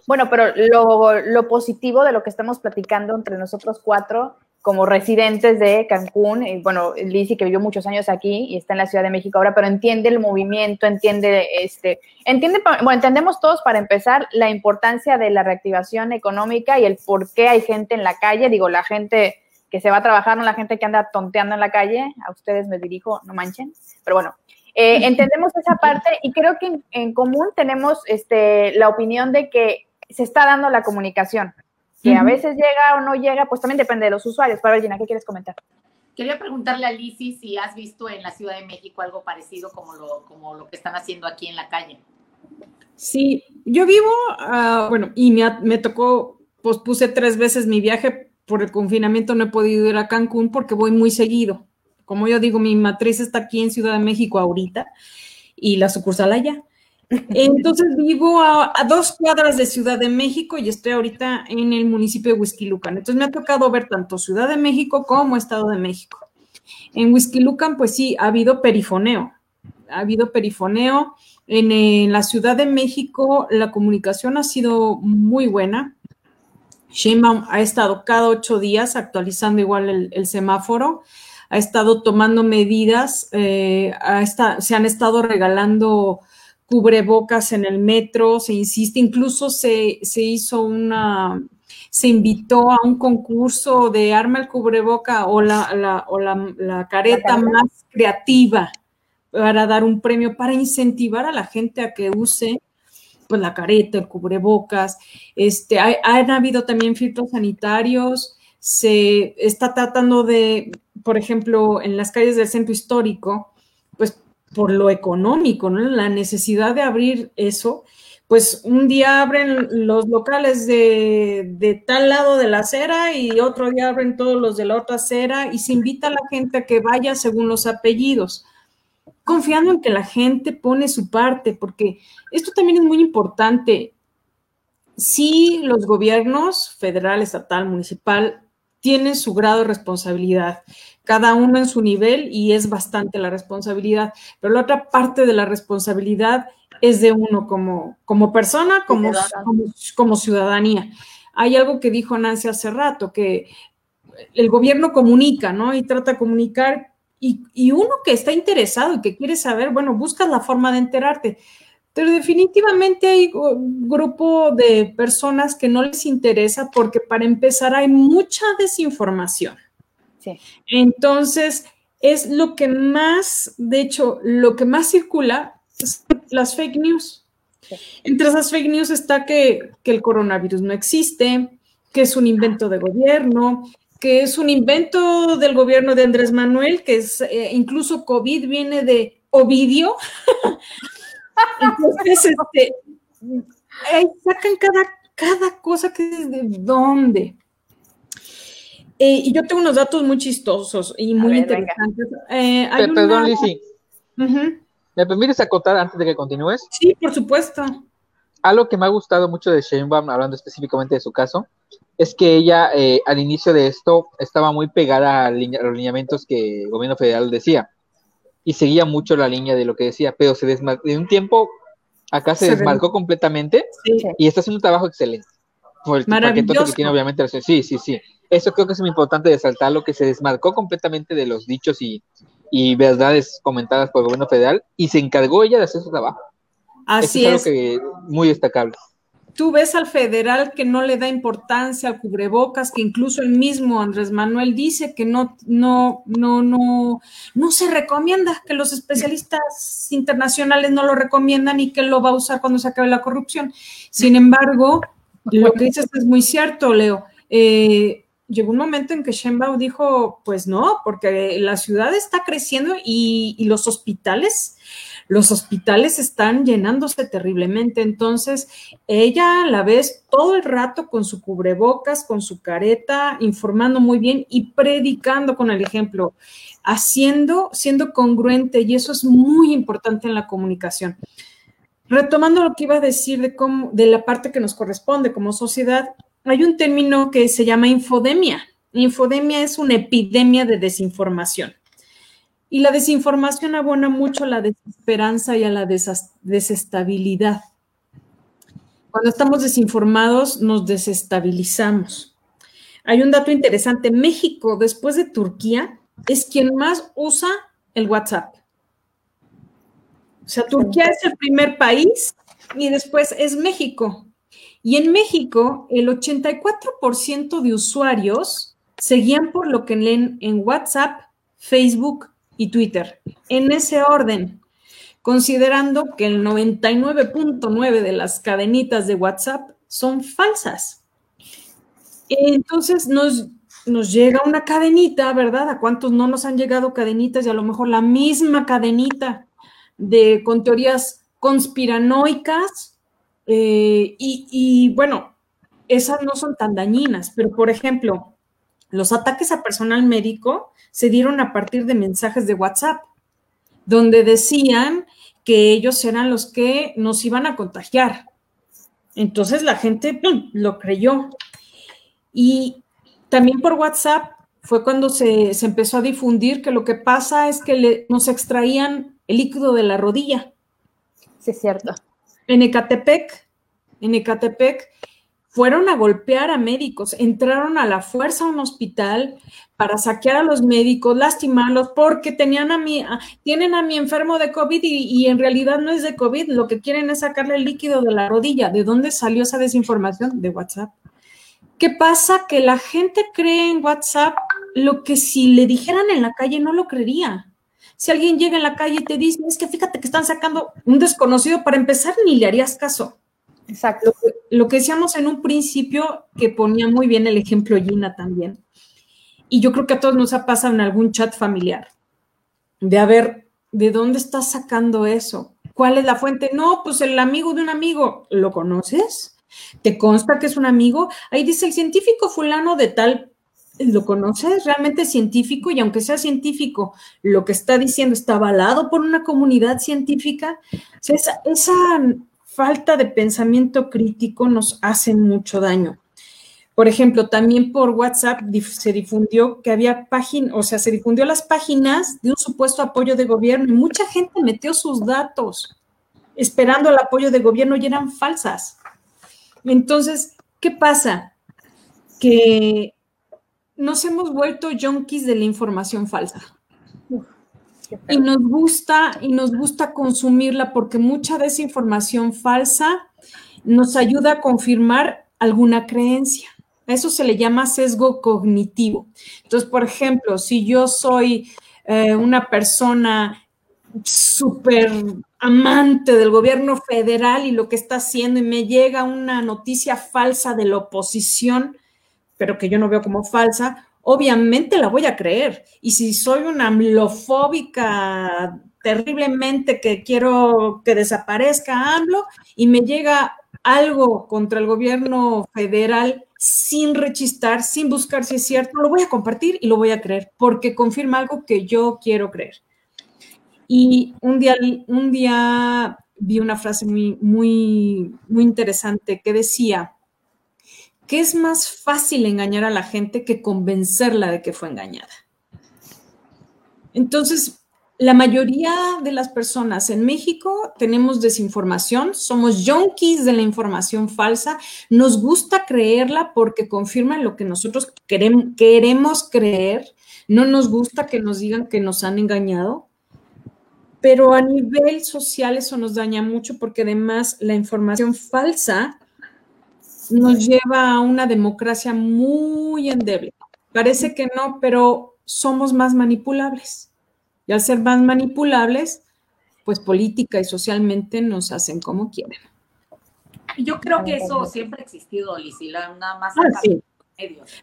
Bueno, pero lo, lo positivo de lo que estamos platicando entre nosotros cuatro como residentes de Cancún, y bueno, Lizzy que vivió muchos años aquí y está en la Ciudad de México ahora, pero entiende el movimiento, entiende, este, entiende, bueno, entendemos todos para empezar la importancia de la reactivación económica y el por qué hay gente en la calle, digo, la gente que se va a trabajar, no la gente que anda tonteando en la calle, a ustedes me dirijo, no manchen, pero bueno, eh, entendemos esa parte y creo que en, en común tenemos este, la opinión de que se está dando la comunicación, que a veces llega o no llega, pues también depende de los usuarios. Para ver, Gina, ¿qué quieres comentar? Quería preguntarle a Lizzy si has visto en la Ciudad de México algo parecido como lo, como lo que están haciendo aquí en la calle. Sí, yo vivo, ah, bueno, y me, me tocó, pues puse tres veces mi viaje por el confinamiento, no he podido ir a Cancún porque voy muy seguido. Como yo digo, mi matriz está aquí en Ciudad de México ahorita y la sucursal allá. Entonces vivo a, dos cuadras de Ciudad de México y estoy ahorita en el municipio de Huizquilucan. Entonces me ha tocado ver tanto Ciudad de México como Estado de México. En Huizquilucan, pues sí, ha habido perifoneo. Ha habido perifoneo. En, la Ciudad de México la comunicación ha sido muy buena. Sheinbaum ha estado cada ocho días actualizando igual el, semáforo ha estado tomando medidas, eh, se han estado regalando cubrebocas en el metro, se insiste, incluso se, hizo una, se invitó a un concurso de arma el cubreboca o la, o la, careta más creativa para dar un premio, para incentivar a la gente a que use pues la careta, el cubrebocas. Este, hay, han habido también filtros sanitarios, se está tratando de, por ejemplo, en las calles del centro histórico, por lo económico, ¿no? La necesidad de abrir eso, pues un día abren los locales de, tal lado de la acera y otro día abren todos los de la otra acera y se invita a la gente a que vaya según los apellidos, confiando en que la gente pone su parte, porque esto también es muy importante. Si los gobiernos federal, estatal, municipal tienen su grado de responsabilidad, cada uno en su nivel y es bastante la responsabilidad, pero la otra parte de la responsabilidad es de uno como, como persona, como, como, ciudadanía. Hay algo que dijo Nancy hace rato, que el gobierno comunica, ¿no? Y trata de comunicar y, y, uno que está interesado y que quiere saber, bueno, buscas la forma de enterarte. Pero definitivamente hay un grupo de personas que no les interesa porque para empezar hay mucha desinformación. Entonces, es lo que más, de hecho, lo que más circula es las fake news. Entre esas fake news está que, el coronavirus no existe, que es un invento de gobierno, que es un invento del gobierno de Andrés Manuel, que es eh, incluso COVID viene de Ovidio. Entonces, este, sacan cada, cada cosa que es de dónde. Eh, y yo tengo unos datos muy chistosos y muy interesantes. Eh, perdón, Lizzy. ¿Me permites acotar antes de que continúes? Sí, por supuesto. Algo que me ha gustado mucho de Sheinbaum, hablando específicamente de su caso, es que ella eh, al inicio de esto estaba muy pegada a, los lineamientos que el gobierno federal decía y seguía mucho la línea de lo que decía, pero se desmarcó, de un tiempo acá se, desmarcó completamente y está haciendo un trabajo excelente. Por el Maravilloso. que tiene, obviamente. Sí, sí, sí eso creo que es muy importante resaltar, lo que se desmarcó completamente de los dichos y, verdades comentadas por el gobierno federal y se encargó ella de hacer su trabajo. Así es. que muy destacable. Tú ves al federal que no le da importancia al cubrebocas, que incluso el mismo Andrés Manuel dice que no, no, no, no, no se recomienda, que los especialistas internacionales no lo recomiendan y que lo va a usar cuando se acabe la corrupción. Sin embargo, lo que dices es muy cierto, Leo. Eh, llegó un momento en que Sheinbaum dijo, pues no, porque la ciudad está creciendo y los hospitales los hospitales están llenándose terriblemente. Entonces, ella la ves todo el rato con su cubrebocas, con su careta, informando muy bien y predicando con el ejemplo, haciendo, siendo congruente, y eso es muy importante en la comunicación. Retomando lo que iba a decir de, cómo, de la parte que nos corresponde como sociedad, hay un término que se llama infodemia. Infodemia es una epidemia de desinformación. Y la desinformación abona mucho a la desesperanza y a la desestabilidad. Cuando estamos desinformados, nos desestabilizamos. Hay un dato interesante. México, después de Turquía, es quien más usa el WhatsApp. O sea, Turquía es el primer país y después es México. Y en México, el 84% de usuarios seguían por lo que leen en WhatsApp, Facebook y Twitter, en ese orden, considerando que el 99.9 de las cadenitas de WhatsApp son falsas. Entonces nos, nos llega una cadenita, ¿verdad? ¿A cuántos no nos han llegado cadenitas y a lo mejor la misma cadenita de, con teorías conspiranoicas? Eh, y, y bueno, esas no son tan dañinas, pero por ejemplo, los ataques a personal médico se dieron a partir de mensajes de WhatsApp, donde decían que ellos eran los que nos iban a contagiar. Entonces la gente lo creyó. Y también por WhatsApp fue cuando se, empezó a difundir que lo que pasa es que nos extraían el líquido de la rodilla. Sí, es cierto. En Ecatepec, en Ecatepec, fueron a golpear a médicos, entraron a la fuerza a un hospital para saquear a los médicos, lastimarlos, porque tenían a mi, tienen a mi enfermo de COVID y, y, en realidad no es de COVID, lo que quieren es sacarle el líquido de la rodilla. ¿De dónde salió esa desinformación? De WhatsApp. ¿Qué pasa? Que la gente cree en WhatsApp lo que si le dijeran en la calle no lo creería. Si alguien llega en la calle y te dice, es que fíjate que están sacando un desconocido, para empezar ni le harías caso. Exacto. Lo que, decíamos en un principio, que ponía muy bien el ejemplo Gina también, y yo creo que a todos nos ha pasado en algún chat familiar, de a ver, ¿de dónde estás sacando eso? ¿Cuál es la fuente? No, pues el amigo de un amigo, ¿lo conoces? ¿Te consta que es un amigo? Ahí dice el científico fulano de tal, ¿lo conoces? ¿Realmente es científico? Y aunque sea científico, lo que está diciendo está avalado por una comunidad científica. esa, esa falta de pensamiento crítico nos hace mucho daño. Por ejemplo, también por WhatsApp se difundió que había páginas, o sea, se difundió las páginas de un supuesto apoyo de gobierno y mucha gente metió sus datos esperando el apoyo de gobierno y eran falsas. Entonces, ¿qué pasa? Que nos hemos vuelto junkies de la información falsa. Y nos gusta, y nos gusta consumirla porque mucha de esa información falsa nos ayuda a confirmar alguna creencia. Eso se le llama sesgo cognitivo. Entonces, por ejemplo, si yo soy eh, una persona súper amante del gobierno federal y lo que está haciendo y me llega una noticia falsa de la oposición, pero que yo no veo como falsa, obviamente la voy a creer. Y si soy una amlofóbica terriblemente que quiero que desaparezca AMLO y me llega algo contra el gobierno federal sin rechistar, sin buscar si es cierto, lo voy a compartir y lo voy a creer porque confirma algo que yo quiero creer. Y un día, un día vi una frase muy, muy, muy interesante que decía, que es más fácil engañar a la gente que convencerla de que fue engañada. Entonces, la mayoría de las personas en México tenemos desinformación, somos junkies de la información falsa, nos gusta creerla porque confirma lo que nosotros queremos, creer, no nos gusta que nos digan que nos han engañado, pero a nivel social eso nos daña mucho porque además la información falsa nos lleva a una democracia muy endeble. Parece que no, pero somos más manipulables. Y al ser más manipulables, pues política y socialmente nos hacen como quieren. Yo creo que eso siempre ha existido, Lisila, nada más ah, medios.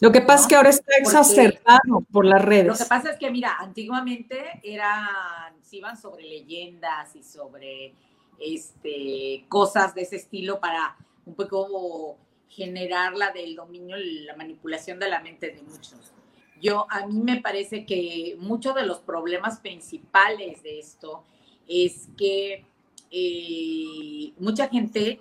Lo que pasa es que ahora está exacerbado por las redes. Lo que pasa es que, mira, antiguamente eran, se iban sobre leyendas y sobre este, cosas de ese estilo para un poco generar la del dominio la manipulación de la mente de muchos. Yo, a mí me parece que muchos de los problemas principales de esto es que eh, mucha gente,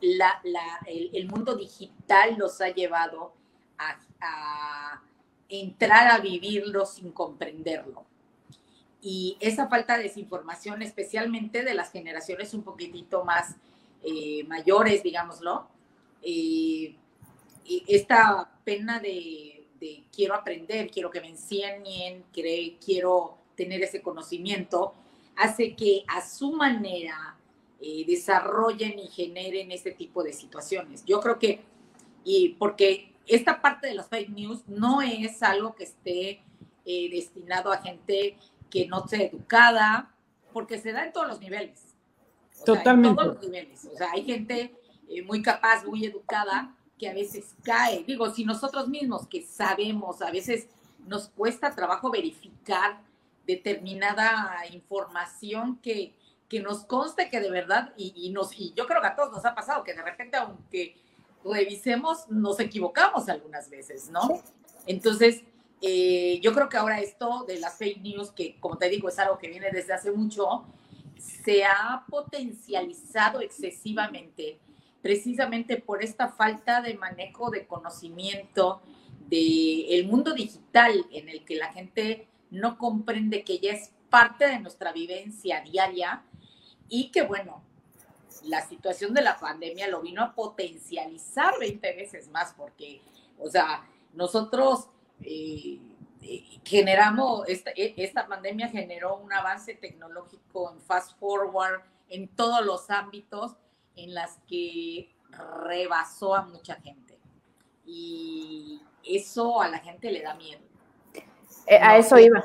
la, el, mundo digital los ha llevado a, a entrar a vivirlo sin comprenderlo. Y esa falta de desinformación, especialmente de las generaciones un poquitito más eh, mayores, digámoslo, eh, esta pena de, quiero aprender, quiero que me enseñen, quiero tener ese conocimiento, hace que a su manera eh, desarrollen y generen ese tipo de situaciones. Yo creo que, y porque esta parte de los fake news no es algo que esté destinado a gente que no sea educada, porque se da en todos los niveles. Totalmente. en todos los niveles. O sea, hay gente eh, muy capaz, muy educada, que a veces cae. Digo, si nosotros mismos que sabemos, a veces nos cuesta trabajo verificar determinada información que, que nos conste que de verdad, y, nos, y yo creo que a todos nos ha pasado, que de repente, aunque revisemos, nos equivocamos algunas veces, ¿no? Entonces, eh, yo creo que ahora esto de las fake news, que como te digo es algo que viene desde hace mucho, se ha potencializado excesivamente precisamente por esta falta de manejo de conocimiento del el mundo digital en el que la gente no comprende que ya es parte de nuestra vivencia diaria y que bueno, la situación de la pandemia lo vino a potencializar 20 veces más porque, o sea, nosotros eh, generamos, esta, e, esta pandemia generó un avance tecnológico en fast forward en todos los ámbitos en las que rebasó a mucha gente. Y eso a la gente le da miedo. Eh, a eso iba.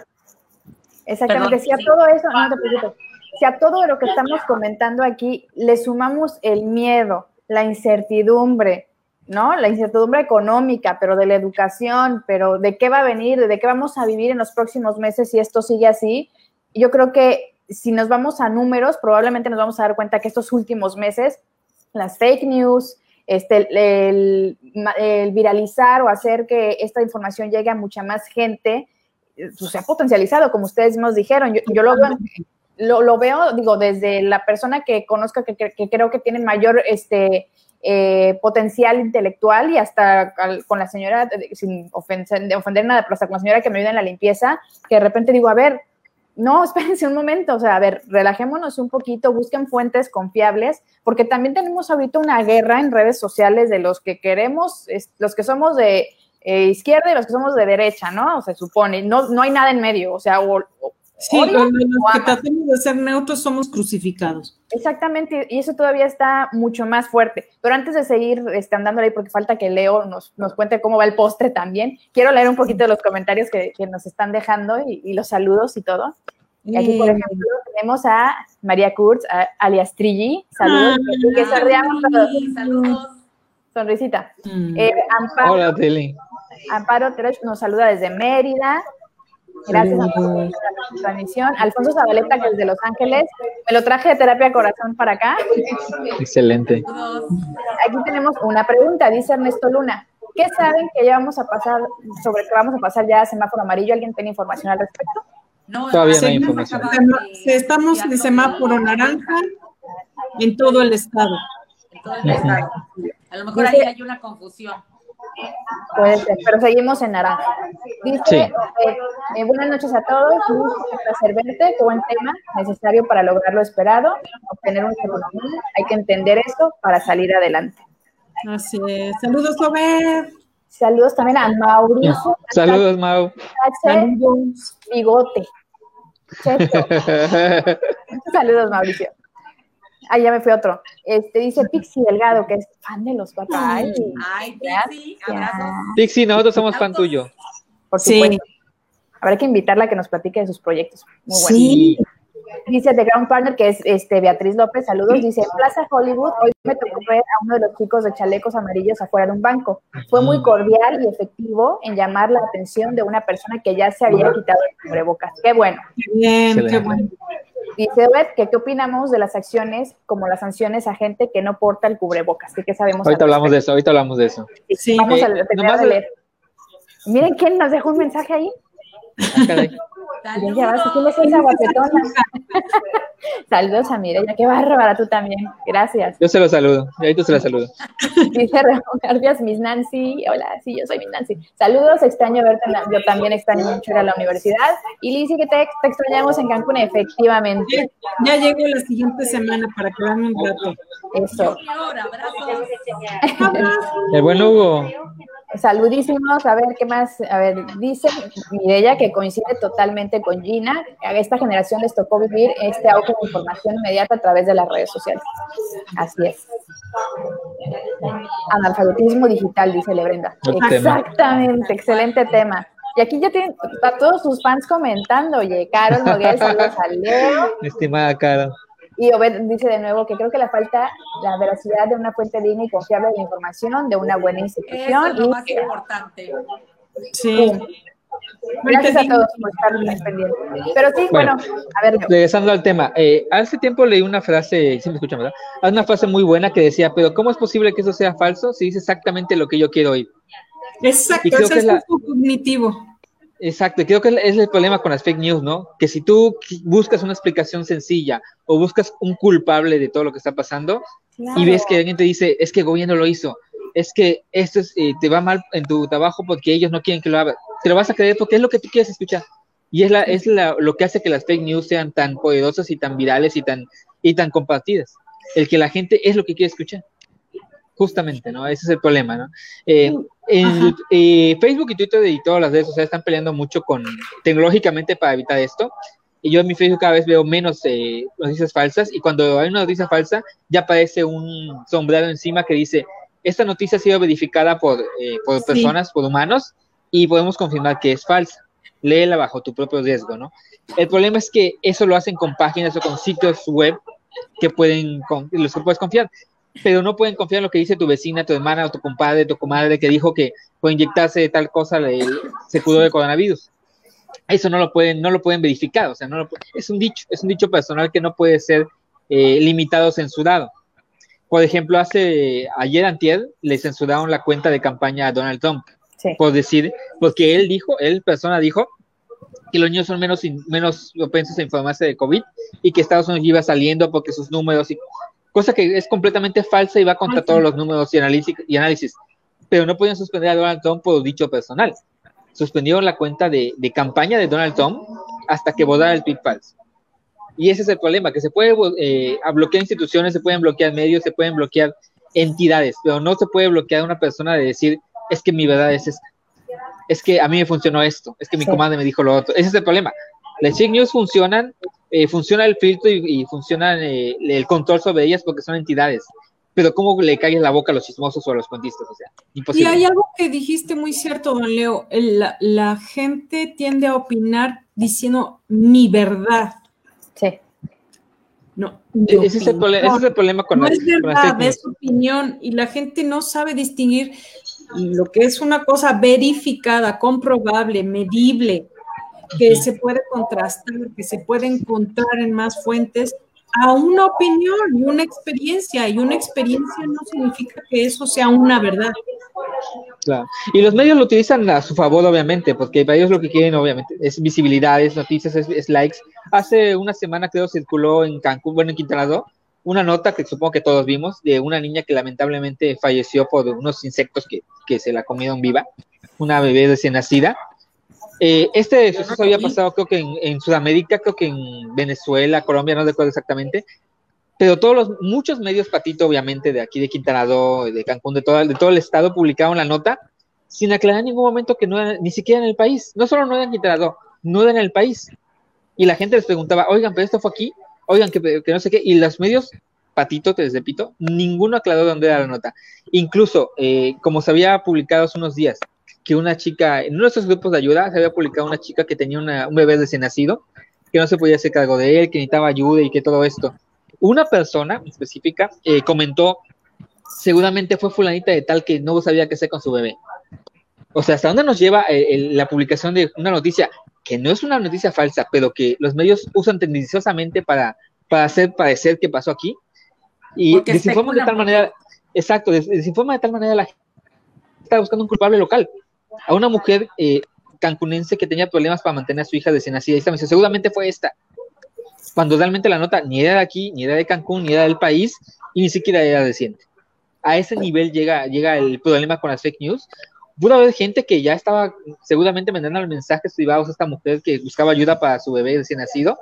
Exactamente. si a todo eso, no te preocupes. Si a todo lo que estamos comentando aquí le sumamos el miedo, la incertidumbre, ¿no? La incertidumbre económica, pero de la educación, pero de qué va a venir, de qué vamos a vivir en los próximos meses si esto sigue así. Yo creo que si nos vamos a números, probablemente nos vamos a dar cuenta que estos últimos meses, las fake news, este, el, viralizar o hacer que esta información llegue a mucha más gente, pues, se ha potencializado, como ustedes mismos dijeron. Yo, lo, veo, lo, veo, digo, desde la persona que conozco, que, que, creo que tiene mayor este, eh, potencial intelectual y hasta con la señora, sin ofender, ofender nada, pero hasta con la señora que me ayuda en la limpieza, que de repente digo, a ver, no, espérense un momento, o sea, a ver, relajémonos un poquito, busquen fuentes confiables, porque también tenemos ahorita una guerra en redes sociales de los que queremos, los que somos de eh, izquierda y los que somos de derecha, ¿no? Se supone, no, no hay nada en medio, o sea, o, Sí, los, que tratamos de ser neutros somos crucificados. Exactamente, y eso todavía está mucho más fuerte. Pero antes de seguir este, andando ahí, porque falta que Leo nos, nos cuente cómo va el postre también, quiero leer un poquito de los comentarios que, que nos están dejando y, los saludos y todo. Y aquí, por ejemplo, tenemos a María Kurz, alias Trilli. Saludos. que todos. Saludos. Sonrisita. Mm. Eh, Amparo, Hola, Teli. Amparo nos saluda desde Mérida. Gracias a la transmisión. Alfonso Zabaleta, que es de Los Ángeles, me lo traje de terapia corazón para acá. Excelente. Aquí tenemos una pregunta, dice Ernesto Luna. ¿Qué saben que ya vamos a pasar, sobre que vamos a pasar ya a semáforo amarillo? ¿Alguien tiene información al respecto? No, todavía no hay información. Estamos en semáforo naranja en todo el estado. En todo el estado. A lo mejor ahí hay una confusión. Puede ser, pero seguimos en naranja. Dice, eh, eh, buenas noches a todos, un placer verte, qué buen tema, necesario para lograr lo esperado, obtener una economía, hay que entender eso para salir adelante. Así es. Saludos, Robert. Saludos también a Mauricio. Saludos, Mau. Saludos. Bigote. Saludos, Mauricio. Ah, ya me fui otro. Este dice Pixie Delgado, que es fan de los cuatro. Ay, Ay Pixie, abrazos. Pixie, nosotros somos fan tuyo. Por supuesto. Sí. Habrá que invitarla a que nos platique de sus proyectos. Muy bueno. Sí. Dice The Ground Partner, que es este Beatriz López, saludos. Dice, en Plaza Hollywood, hoy me tocó ver a uno de los chicos de chalecos amarillos afuera de un banco. Fue muy cordial y efectivo en llamar la atención de una persona que ya se había quitado el cubrebocas. Qué bueno. Qué bien, qué bueno. Dice Beth, que qué opinamos de las acciones como las sanciones a gente que no porta el cubrebocas. ¿Qué, qué sabemos? Ahorita hablamos de eso, ahorita hablamos de eso. Sí, Vamos Eh, a nomás- de leer. Miren quién nos dejó un mensaje ahí. Caray. Ya, vas, ¿quién es esa guapetona? Saludos a Mireya, qué bárbara tú también. Gracias. Yo se lo saludo, y ahorita se lo saludo. Dice Ramón Garbias, Miss Nancy. Hola, sí, yo soy Miss Nancy. Saludos, extraño verte. yo también extraño mucho ir a la universidad. Y Lizzy, que te, te extrañamos en Cancún, efectivamente. Ya llego la siguiente semana para quedarme un rato. Eso. El buen Hugo. Saludísimos. A ver, ¿qué más? A ver, dice Mireya que coincide totalmente con Gina. A esta generación les tocó vivir este auge de información inmediata a través de las redes sociales. Así es. Analfabetismo digital, dice Lebrenda. Tema. Exactamente, excelente tema. Y aquí ya tienen a todos sus fans comentando, oye, Carol Noguel, saludos a Leo. Estimada Caro. Y Obed dice de nuevo que creo que la falta la veracidad de una fuente digna y confiable de información de una buena Eso institución. es lo Y más importante. Sí. gracias a todos por estar pendientes. Pero sí, bueno, Bueno. a ver, Regresando al tema, eh, hace tiempo leí una frase, sí me escuchan, ¿verdad? Hay una frase muy buena que decía, pero ¿cómo es posible que eso sea falso si dice exactamente lo que yo quiero oír? Exacto, ese es la- un cognitivo. Exacto, creo que es el problema con las fake news, ¿no? Que si tú buscas una explicación sencilla o buscas un culpable de todo lo que está pasando y ves que alguien te dice, es que el gobierno lo hizo, es que esto es, eh, te va mal en tu trabajo porque ellos no quieren que lo hagas, te lo vas a creer porque es lo que tú quieres escuchar. Y es, la, es la, lo que hace que las fake news sean tan poderosas y tan virales y tan, y tan compartidas. El que la gente es lo que quiere escuchar. Justamente, ¿no? Ese es el problema, ¿no? Eh, en, eh, Facebook y Twitter y todas las redes sociales están peleando mucho con tecnológicamente para evitar esto. Y yo en mi Facebook cada vez veo menos eh, noticias falsas y cuando hay una noticia falsa ya aparece un sombrero encima que dice, esta noticia ha sido verificada por, eh, por Sí. personas, por humanos y podemos confirmar que es falsa. Léela bajo tu propio riesgo, ¿no? El problema es que eso lo hacen con páginas o con sitios web que pueden, con, los que puedes confiar, pero no pueden confiar en lo que dice tu vecina, tu hermana o tu compadre, tu comadre que dijo que por inyectarse tal cosa le- se curó de coronavirus. Eso no lo pueden, no lo pueden verificar, o sea, no lo es un dicho, es un dicho personal que no puede ser eh, limitado o censurado. Por ejemplo, hace ayer antier le censuraron la cuenta de campaña a Donald Trump sí. por decir, porque él dijo, él persona dijo que los niños son menos, in- menos propensos a informarse de COVID y que Estados Unidos iba saliendo porque sus números, y, cosa que es completamente falsa y va contra todos los números y análisis, y análisis. Pero no podían suspender a Donald Trump por dicho personal. Suspendieron la cuenta de, de campaña de Donald Trump hasta que votara el tweet falso. Y ese es el problema, que se puede eh, a bloquear instituciones, se pueden bloquear medios, se pueden bloquear entidades, pero no se puede bloquear a una persona de decir, es que mi verdad es esta, es que a mí me funcionó esto, es que mi Sí. comadre me dijo lo otro. Ese es el problema. Las fake news funcionan, eh, funciona el filtro y, y funciona eh, el control sobre ellas porque son entidades. Pero ¿cómo le calles la boca a los chismosos o a los cuentistas? O sea, Y hay algo que dijiste muy cierto, don Leo. El- la, la gente tiende a opinar diciendo mi verdad. Sí. No, E- ese, es el prole- ese es el problema con no las, es verdad, es opinión y la gente no sabe distinguir lo que es una cosa verificada, comprobable, medible, que se puede contrastar, que se puede encontrar en más fuentes, a una opinión y una experiencia. Y una experiencia no significa que eso sea una verdad. Claro. Y los medios lo utilizan a su favor, obviamente, porque para ellos lo que quieren, obviamente, es visibilidad, es noticias, es, es likes. Hace una semana, creo, circuló en Cancún, bueno, en Quintana Roo, una nota que supongo que todos vimos, de una niña que lamentablemente falleció por unos insectos que, que se la comieron viva, una bebé recién nacida. Eh, este suceso había pasado, creo que en, en Sudamérica, creo que en Venezuela, Colombia, no recuerdo exactamente, pero todos los, muchos medios patito, obviamente, de aquí de Quintana Roo, de Cancún, de todo, de todo el estado, publicaron la nota sin aclarar en ningún momento que no era ni siquiera en el país. No solo no era en Quintana Roo, no era en el país. Y la gente les preguntaba, oigan, pero esto fue aquí, oigan, que, que no sé qué. Y los medios, patito, te repito, ninguno aclaró dónde era la nota. Incluso, eh, como se había publicado hace unos días, que una chica, en uno de esos grupos de ayuda, se había publicado una chica que tenía una, un bebé recién nacido, que no se podía hacer cargo de él, que necesitaba ayuda y que todo esto. Una persona específica eh, comentó, seguramente fue fulanita de tal que no sabía qué hacer con su bebé. O sea, ¿hasta dónde nos lleva eh, la publicación de una noticia que no es una noticia falsa, pero que los medios usan tendenciosamente para, para hacer parecer que pasó aquí? Y desinforman de tal manera, exacto, desinforma de tal manera la gente está buscando un culpable local. A una mujer eh, cancunense que tenía problemas para mantener a su hija recién nacida. Y esta me dice, seguramente fue esta. Cuando realmente la nota ni era de aquí, ni era de Cancún, ni era del país, y ni siquiera era reciente. A ese nivel llega, llega el problema con las fake news. Pudo haber gente que ya estaba seguramente mandando mensajes privados a esta mujer que buscaba ayuda para su bebé recién nacido,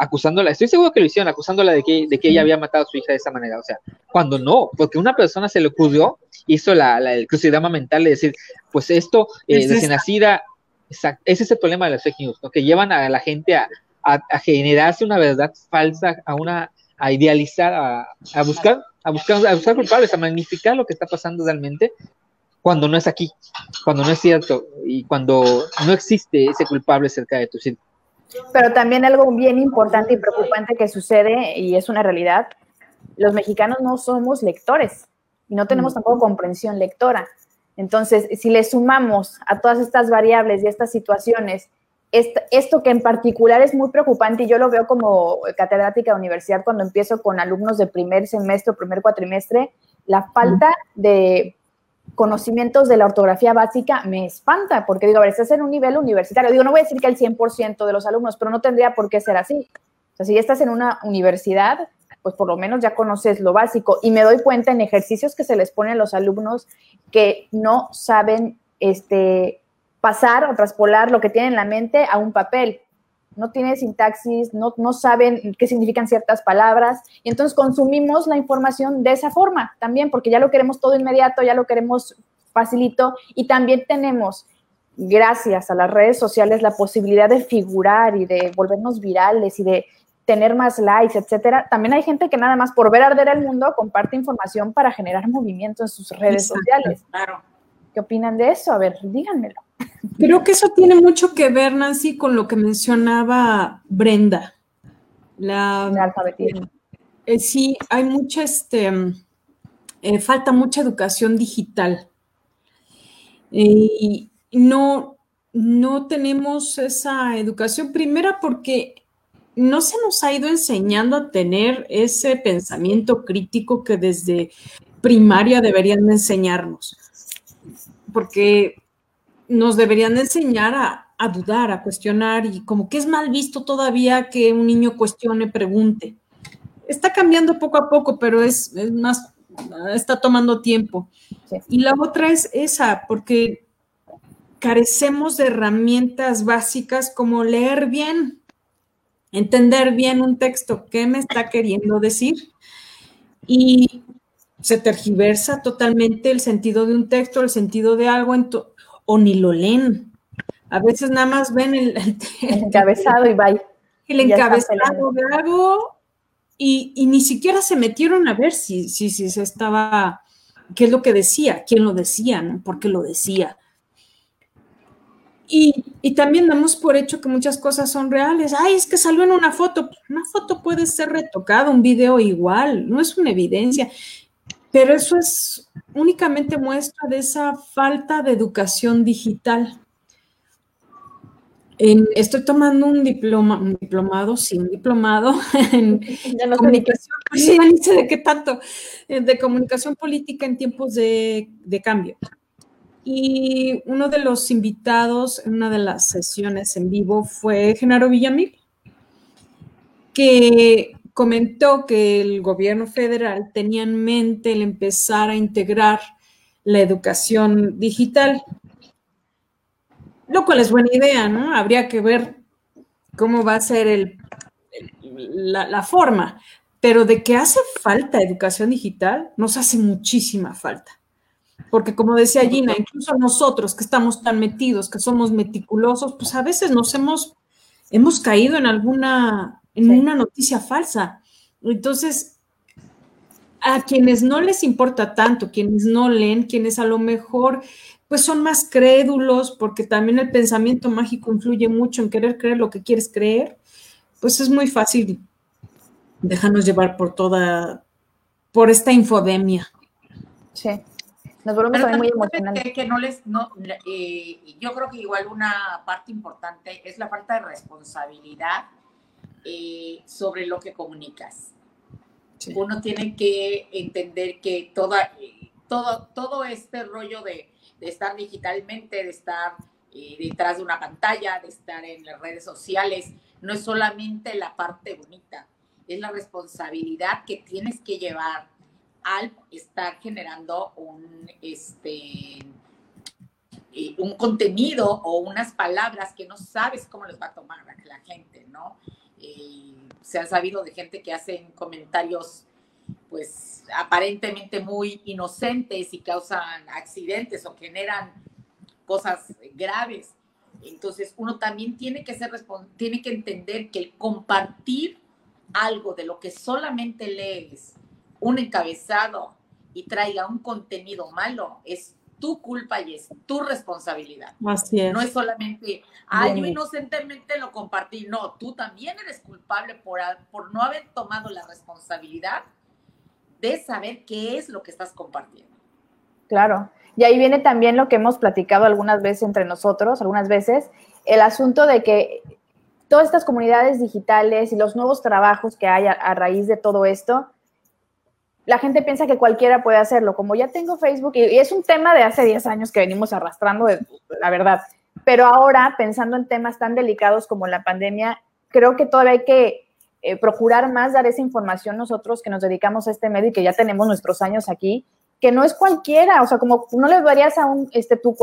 acusándola, estoy seguro que lo hicieron, acusándola de que, de que ella había matado a su hija de esa manera. O sea, cuando no, porque una persona se le ocurrió, hizo la, el crucigrama mental de decir, pues esto, eh, recién nacida, Exacto. Ese es el problema de las fake news, que llevan a la gente a, generarse una verdad falsa, a una a idealizar, a, buscar, a buscar, a buscar culpables, a magnificar lo que está pasando realmente, cuando no es aquí, cuando no es cierto y cuando no existe ese culpable cerca de tu sitio. Pero también algo bien importante y preocupante que sucede, y es una realidad, los mexicanos no somos lectores y no tenemos mm. tampoco comprensión lectora. Entonces, si le sumamos a todas estas variables y estas situaciones, esto, que en particular es muy preocupante y yo lo veo como catedrática de universidad cuando empiezo con alumnos de primer semestre o primer cuatrimestre, la falta de conocimientos de la ortografía básica me espanta, porque digo, a ver, estás en un nivel universitario, digo, no voy a decir que el 100% de los alumnos, pero no tendría por qué ser así. O sea, si ya estás en una universidad, pues por lo menos ya conoces lo básico. Y me doy cuenta en ejercicios que se les ponen a los alumnos que no saben este, pasar o traspolar lo que tienen en la mente a un papel. No tiene sintaxis, no, no saben qué significan ciertas palabras. Y entonces consumimos la información de esa forma también, porque ya lo queremos todo inmediato, ya lo queremos facilito. Y también tenemos gracias a las redes sociales la posibilidad de figurar y de volvernos virales y de tener más likes, etcétera. También hay gente que nada más por ver arder el mundo comparte información para generar movimiento en sus redes sociales. Claro. ¿Qué opinan de eso? A ver, díganmelo. Creo que eso tiene mucho que ver, Nancy, con lo que mencionaba Brenda. La, alfabetismo. Eh, sí, hay mucha, este, eh, falta mucha educación digital. y no, no tenemos esa educación, primera porque no se nos ha ido enseñando a tener ese pensamiento crítico que desde primaria deberían enseñarnos, porque nos deberían enseñar a, dudar, a cuestionar y como que es mal visto todavía que un niño cuestione, pregunte. Está cambiando poco a poco, pero es, más, está tomando tiempo. Y la otra es esa, porque carecemos de herramientas básicas como leer bien, entender bien un texto, qué me está queriendo decir. Y se tergiversa totalmente el sentido de un texto, el sentido de algo, o ni lo leen. A veces nada más ven el, encabezado y bye. El encabezado de algo y, ni siquiera se metieron a ver si, si, si se estaba, qué es lo que decía, quién lo decía, ¿no? ¿Por qué lo decía? Y, también damos por hecho que muchas cosas son reales. Ay, es que salió en una foto. Una foto puede ser retocada, un video igual, no es una evidencia. Pero eso es únicamente muestra de esa falta de educación digital. estoy tomando un diploma, un diplomado, sí, un diplomado en comunicación, de qué tanto, eh, de comunicación política en tiempos de, de cambio. Y uno de los invitados en una de las sesiones en vivo fue Genaro Villamil, que comentó que el gobierno federal tenía en mente el empezar a integrar la educación digital, lo cual es buena idea, ¿no? Habría que ver cómo va a ser el, la, la forma, pero de que hace falta educación digital, nos hace muchísima falta. Porque como decía Gina, incluso nosotros que estamos tan metidos, que somos meticulosos, pues a veces nos hemos, hemos caído en alguna, en una noticia falsa. Entonces, a quienes no les importa tanto, quienes no leen, quienes a lo mejor pues son más crédulos, porque también el pensamiento mágico influye mucho en querer creer lo que quieres creer, pues es muy fácil dejarnos llevar por toda, por esta infodemia. Sí. Nos volvemos muy emocionales. Que, no les, no, eh, yo creo que igual una parte importante es la falta de responsabilidad eh, sobre lo que comunicas. Uno tiene que entender que toda, todo, todo este rollo de, de estar digitalmente, de estar eh, detrás de una pantalla, de estar en las redes sociales, no es solamente la parte bonita, es la responsabilidad que tienes que llevar al estar generando un, este, eh, un contenido o unas palabras que no sabes cómo les va a tomar la gente, ¿no? Eh, se ha sabido de gente que hacen comentarios pues aparentemente muy inocentes y causan accidentes o generan cosas graves. Entonces uno también tiene que ser tiene que entender que el compartir algo de lo que solamente lees un encabezado y traiga un contenido malo es tu culpa y es tu responsabilidad. Así es. No es solamente, ay, yo inocentemente lo compartí. No, tú también eres culpable por, por no haber tomado la responsabilidad de saber qué es lo que estás compartiendo. Claro. Y ahí viene también lo que hemos platicado algunas veces entre nosotros, algunas veces, el asunto de que todas estas comunidades digitales y los nuevos trabajos que hay a raíz de todo esto, la gente piensa que cualquiera puede hacerlo. Como ya tengo Facebook, y, es un tema de hace 10 años que venimos arrastrando, la verdad. Pero ahora, pensando en temas tan delicados como la pandemia, creo que todavía hay que eh, procurar más dar esa información nosotros que nos dedicamos a este medio y que ya tenemos nuestros años aquí, que no es cualquiera, o sea, como no le darías a un, este, tu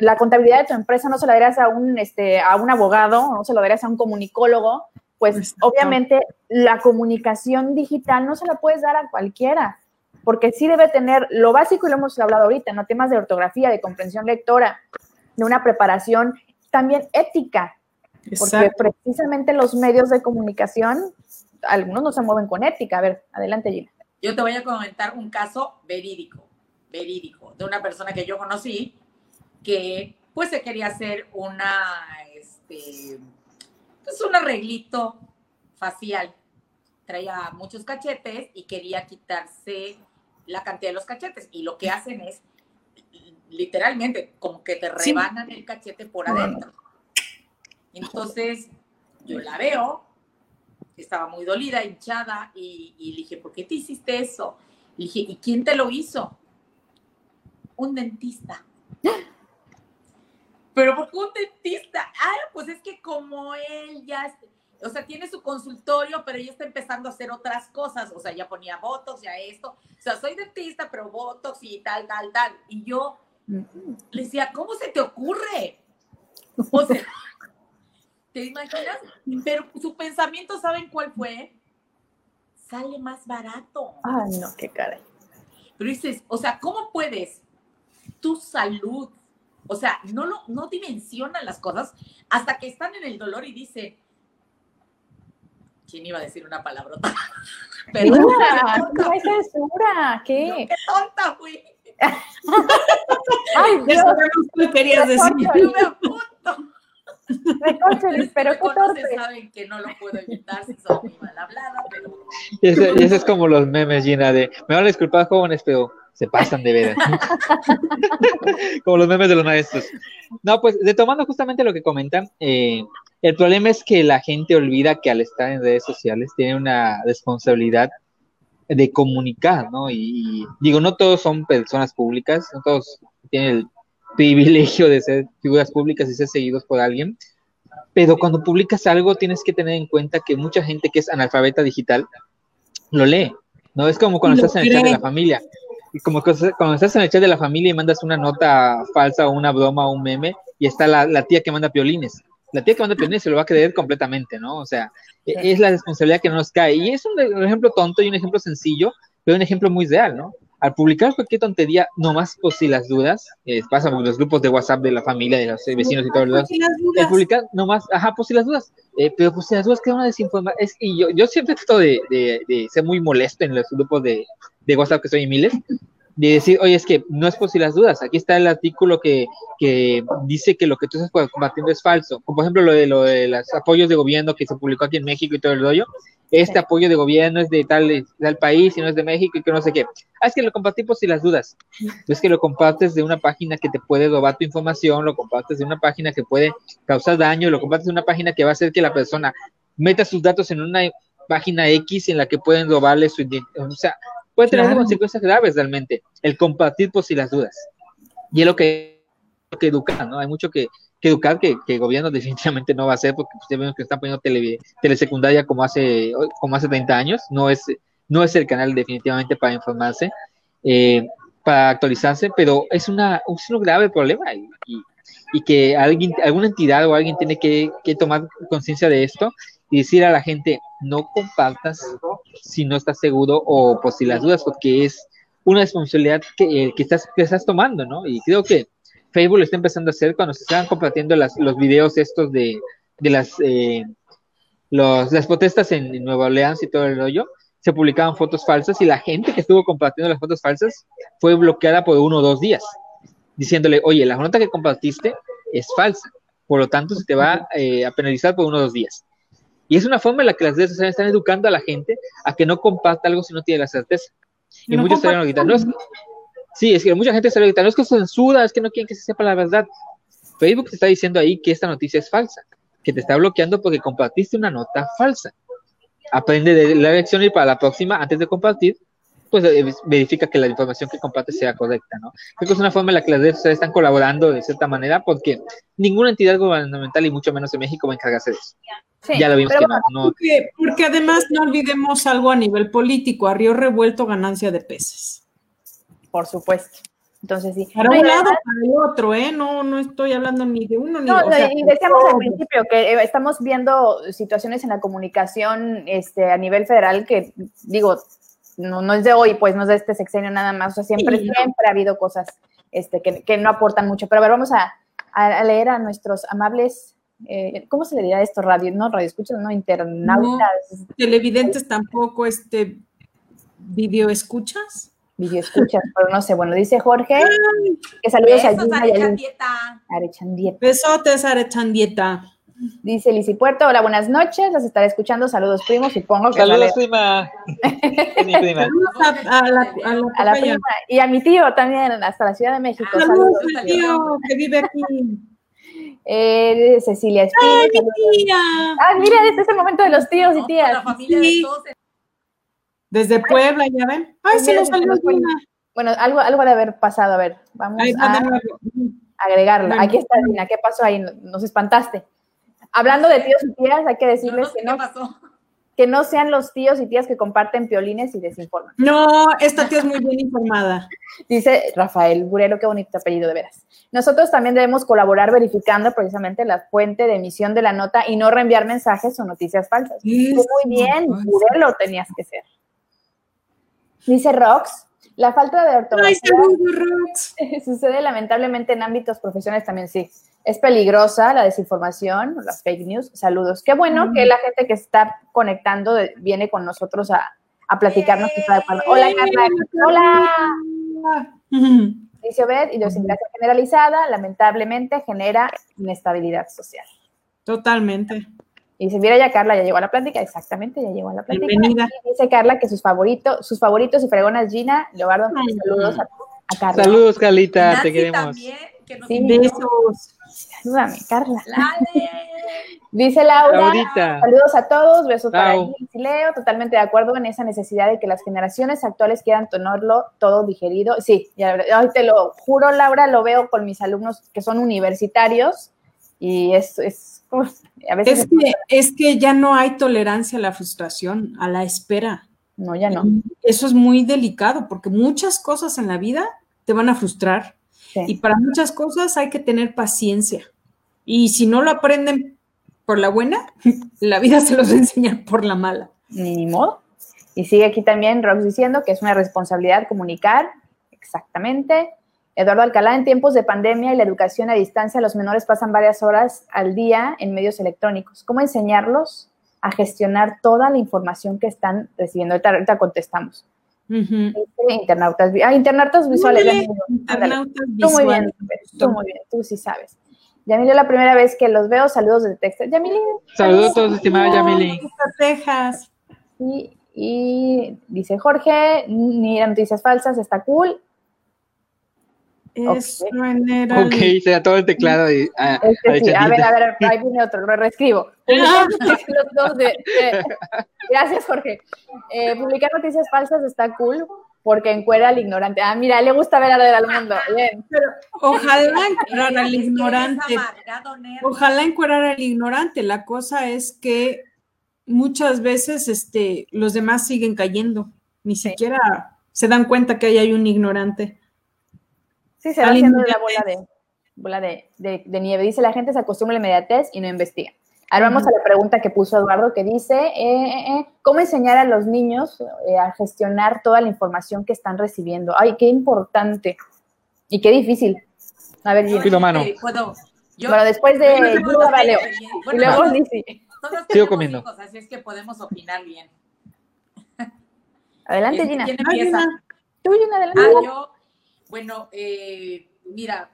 la contabilidad de tu empresa no se la darías a un, este, a un abogado, no se lo darías a un comunicólogo, pues obviamente la comunicación digital no se la puedes dar a cualquiera, porque sí debe tener lo básico, y lo hemos hablado ahorita, ¿no? Temas de ortografía, de comprensión lectora, de una preparación también ética, porque precisamente los medios de comunicación, algunos no se mueven con ética. A ver, adelante, Gina. Yo te voy a comentar un caso verídico, verídico, de una persona que yo conocí que pues se quería hacer una, este, es un arreglito facial. Traía muchos cachetes y quería quitarse la cantidad de los cachetes. Y lo que hacen es, literalmente, como que te rebanan el cachete por adentro. Entonces, yo la veo, estaba muy dolida, hinchada, y, y, le dije, ¿por qué te hiciste eso? Le dije, ¿y quién te lo hizo? Un dentista. Pero ¿por qué un dentista? Ah, pues es que como él ya, o sea, tiene su consultorio, pero ella está empezando a hacer otras cosas, o sea, ya ponía botox, ya esto, o sea, soy dentista, pero botox y tal, tal, tal. Y yo le decía, ¿cómo se te ocurre? O sea, ¿te imaginas? Pero su pensamiento, ¿saben cuál fue? Sale más barato. Ay, no, qué caray. Pero dices, o sea, ¿cómo puedes tu salud, o sea, no, lo, no dimensionan las cosas hasta que están en el dolor y dicen, ¿quién iba a decir una palabrota? Pero no hay censura, ¿qué? qué tonta fui. Ay, Dios, ¿qué querías decir. Yo me apunto. pero qué torpe. saben que no lo puedo evitar si soy muy mal hablada, pero... Y ese, y ese es como los memes, Gina, de, me van a disculpar, jóvenes, pero se pasan de veras. Como los memes de los maestros. No, pues retomando justamente lo que comentan, eh, el problema es que la gente olvida que al estar en redes sociales tiene una responsabilidad de comunicar, ¿no? Y, digo, no todos son personas públicas, no todos tienen el privilegio de ser figuras públicas y ser seguidos por alguien, pero cuando publicas algo tienes que tener en cuenta que mucha gente que es analfabeta digital lo lee, ¿no? Es como cuando estás en el chat de la familia como cuando estás en el chat de la familia y mandas una nota falsa o una broma o un meme y está la, tía que manda piolines. La tía que manda piolines se lo va a creer completamente, ¿no? O sea, e, es la responsabilidad que no nos cae. Y es un, ejemplo tonto y un ejemplo sencillo, pero un ejemplo muy real, ¿no? Al publicar cualquier tontería, nomás por si las dudas, eh, pasa con los grupos de WhatsApp de la familia, de los vecinos y todo lo demás. El publicar nomás, ajá, por si las dudas, eh, pero por si las dudas queda una desinformación. y yo, yo siempre trato de, de, de ser muy molesto en los grupos de, de WhatsApp, que soy miles, de decir, oye, es que no es por si las dudas, aquí está el artículo que, que dice que lo que tú estás compartiendo es falso, como por ejemplo lo de, lo de los apoyos de gobierno que se publicó aquí en México y todo el rollo, este apoyo de gobierno es de tal, tal país y no es de México y que no sé qué. Ah, es que lo compartí por si las dudas. Es que lo compartes de una página que te puede robar tu información, lo compartes de una página que puede causar daño, lo compartes de una página que va a hacer que la persona meta sus datos en una página X en la que pueden robarle su identidad. O sea, puede tener consecuencias graves realmente el compartir por si las dudas. Y es lo que, que educar, ¿no? Hay mucho que, educar que, el gobierno definitivamente no va a hacer porque ustedes ven que están poniendo tele, telesecundaria como hace, como hace 30 años, no es, no es el canal definitivamente para informarse, eh, para actualizarse, pero es, una, es un grave problema y, y, que alguien, alguna entidad o alguien tiene que, que tomar conciencia de esto y decir a la gente, no compartas si no estás seguro o por si las dudas, porque es una responsabilidad que, eh, que, estás, que estás tomando, ¿no? Y creo que Facebook lo está empezando a hacer cuando se estaban compartiendo las, los videos estos de, de las, eh, las protestas en, Nueva Orleans y todo el rollo, se publicaban fotos falsas y la gente que estuvo compartiendo las fotos falsas fue bloqueada por uno o dos días, diciéndole, oye, la nota que compartiste es falsa, por lo tanto se te va eh, a penalizar por uno o dos días. Y es una forma en la que las redes sociales están educando a la gente a que no comparta algo si no tiene la certeza. Y muchos se van a No es, sí, es que mucha gente se lo no es que censura, es que no quieren que se sepa la verdad. Facebook te está diciendo ahí que esta noticia es falsa, que te está bloqueando porque compartiste una nota falsa. Aprende de la lección y para la próxima, antes de compartir, pues eh, verifica que la información que compartes sea correcta, ¿no? Creo que es una forma en la que las redes sociales están colaborando de cierta manera porque ninguna entidad gubernamental y mucho menos en México va a encargarse de eso. ya lo vimos que no, Porque, además no olvidemos algo a nivel político, a río revuelto ganancia de peces. Por supuesto. Entonces sí. Para un lado, para el otro, ¿eh? No, no estoy hablando ni de uno ni de otro. y decíamos al principio que eh, estamos viendo situaciones en la comunicación este, a nivel federal que, digo, no, no es de hoy, pues no es de este sexenio nada más, o sea, siempre, siempre ha habido cosas este, que, no aportan mucho. Pero a ver, vamos a, leer a nuestros amables, eh, ¿cómo se le diría esto? Radio, no, radio escuchas, no, internautas. televidentes tampoco, este, video escuchas. Video escuchas, pero no sé, bueno, dice Jorge, que saludos a Gina y Besotes, Arechandieta. Dice Lisi Puerto, hola, buenas noches, las estaré escuchando, saludos primos, supongo que... Saludos prima. mi prima. A, la, a, la, prima. Y a mi tío también, hasta la Ciudad de México. Saludos, al tío que vive aquí. Eh, Cecilia Espino. ¡Ay, mi tía! Ah, mira, este es el momento de los tíos y tías. La familia de todos. Desde Puebla, ya ven. Ay, sí, nos salió Bueno, algo, algo de haber pasado, a ver, vamos a agregarlo. Aquí está, Dina, ¿qué pasó ahí? Nos espantaste. Hablando de tíos y tías, hay que decirles que, no, que no sean los tíos y tías que comparten piolines y desinforman. No, esta tía es muy bien informada. Dice Rafael Burero, qué bonito apellido de veras. Nosotros también debemos colaborar verificando precisamente la fuente de emisión de la nota y no reenviar mensajes o noticias falsas. muy bien, Burelo tenías que ser. Dice Rox, la falta de ortografía sucede lamentablemente en ámbitos profesionales también, sí. Es peligrosa la desinformación, las fake news. Saludos. Qué bueno que la gente que está conectando viene con nosotros a, a platicarnos. Hola, Carla. Hola. Dice Obed, idiosincrasia generalizada, lamentablemente genera inestabilidad social. Totalmente. Y dice, mira ya Carla, ya llegó a la plática, exactamente, ya llegó a la plática. Bienvenida. dice Carla que sus favoritos, sus favoritos y fregonas Gina, Leobardo, saludos a, a, Carla. Saludos, Carlita, te queremos. También, que nos sí, besos. Ayúdame, Carla. Dice Laura, saludos a todos, besos para Leo, totalmente de acuerdo en esa necesidad de que las generaciones actuales quieran tenerlo todo digerido. Sí, ya, hoy te lo juro, Laura, lo veo con mis alumnos que son universitarios y es, es es, que, es que ya no hay tolerancia a la frustración, a la espera. No, ya no. Eso es muy delicado porque muchas cosas en la vida te van a frustrar y para muchas cosas hay que tener paciencia. Y si no lo aprenden por la buena, la vida se los enseña por la mala. Ni modo. Y sigue aquí también Rox diciendo que es una responsabilidad comunicar, exactamente, Eduardo Alcalá, en tiempos de pandemia y la educación a distancia, los menores pasan varias horas al día en medios electrónicos. ¿Cómo enseñarlos a gestionar toda la información que están recibiendo? Ahorita, contestamos. Este, internautas, ah, internautas visuales. internautas tú muy bien, tú muy bien, tú sí sabes. Yamile, la primera vez que los veo, saludos desde Texas. Yamile. Saludos a todos, estimada Yamile. Texas. Y, y dice Jorge, ni noticias falsas, está cool. Ok, se da todo el teclado. Y, ah, este sí. A ver, a ver, ahí viene otro, lo reescribo. Gracias, Jorge. Eh, publicar noticias falsas está cool porque encuera al ignorante. Ah, mira, le gusta ver arder al mundo. Bien. Pero ojalá encuerar al ignorante. Ojalá encuerar al ignorante. La cosa es que muchas veces este, los demás siguen cayendo. Ni siquiera se dan cuenta que ahí hay un ignorante. Sí, se va haciendo la bola de, bola de, nieve. Dice, la gente se acostumbra a la inmediatez y no investiga. Ahora vamos a la pregunta que puso Eduardo, que dice, eh, eh, eh, ¿cómo enseñar a los niños a gestionar toda la información que están recibiendo? Ay, qué importante y qué difícil. A ver, Gina. mano. bueno, después de Yuda, Valeo. y luego Lizzy. Sigo comiendo. así es que podemos opinar bien. Adelante, Gina. ¿Quién empieza? Tú, Gina, adelante. Ah, yo bueno, eh, mira,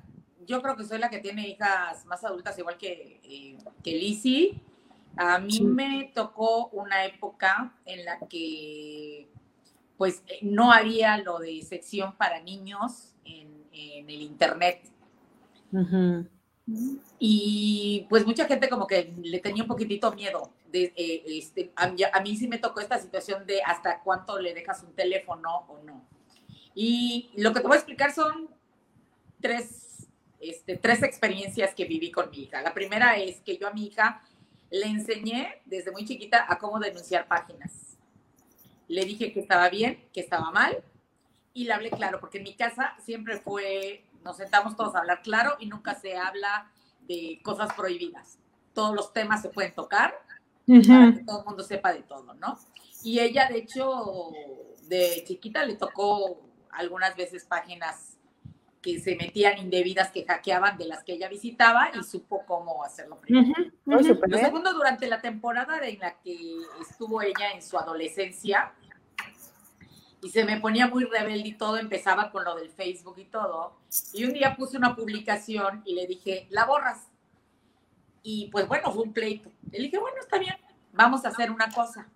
yo creo que soy la que tiene hijas más adultas, igual que, eh, que Lizzie. A mí me tocó una época en la que pues eh, no había lo de sección para niños en, el internet. Y pues mucha gente como que le tenía un poquitito miedo. De, este, a, a, mí sí me tocó esta situación de hasta cuánto le dejas un teléfono o no. Y lo que te voy a explicar son tres, este, tres experiencias que viví con mi hija. La primera es que yo a mi hija le enseñé desde muy chiquita a cómo denunciar páginas. Le dije que estaba bien, que estaba mal, y le hablé claro, porque en mi casa siempre fue, nos sentamos todos a hablar claro y nunca se habla de cosas prohibidas. Todos los temas se pueden tocar para que todo el mundo sepa de todo, ¿no? Y ella, de hecho, de chiquita le tocó algunas veces páginas que se metían indebidas, que hackeaban de las que ella visitaba y supo cómo hacerlo primero. Lo segundo, durante la temporada en la que estuvo ella en su adolescencia, y se me ponía muy rebelde y todo, empezaba con lo del Facebook y todo, y un día puse una publicación y le dije, la borras. Y pues bueno, fue un pleito. Le dije, bueno, está bien, vamos a hacer una cosa.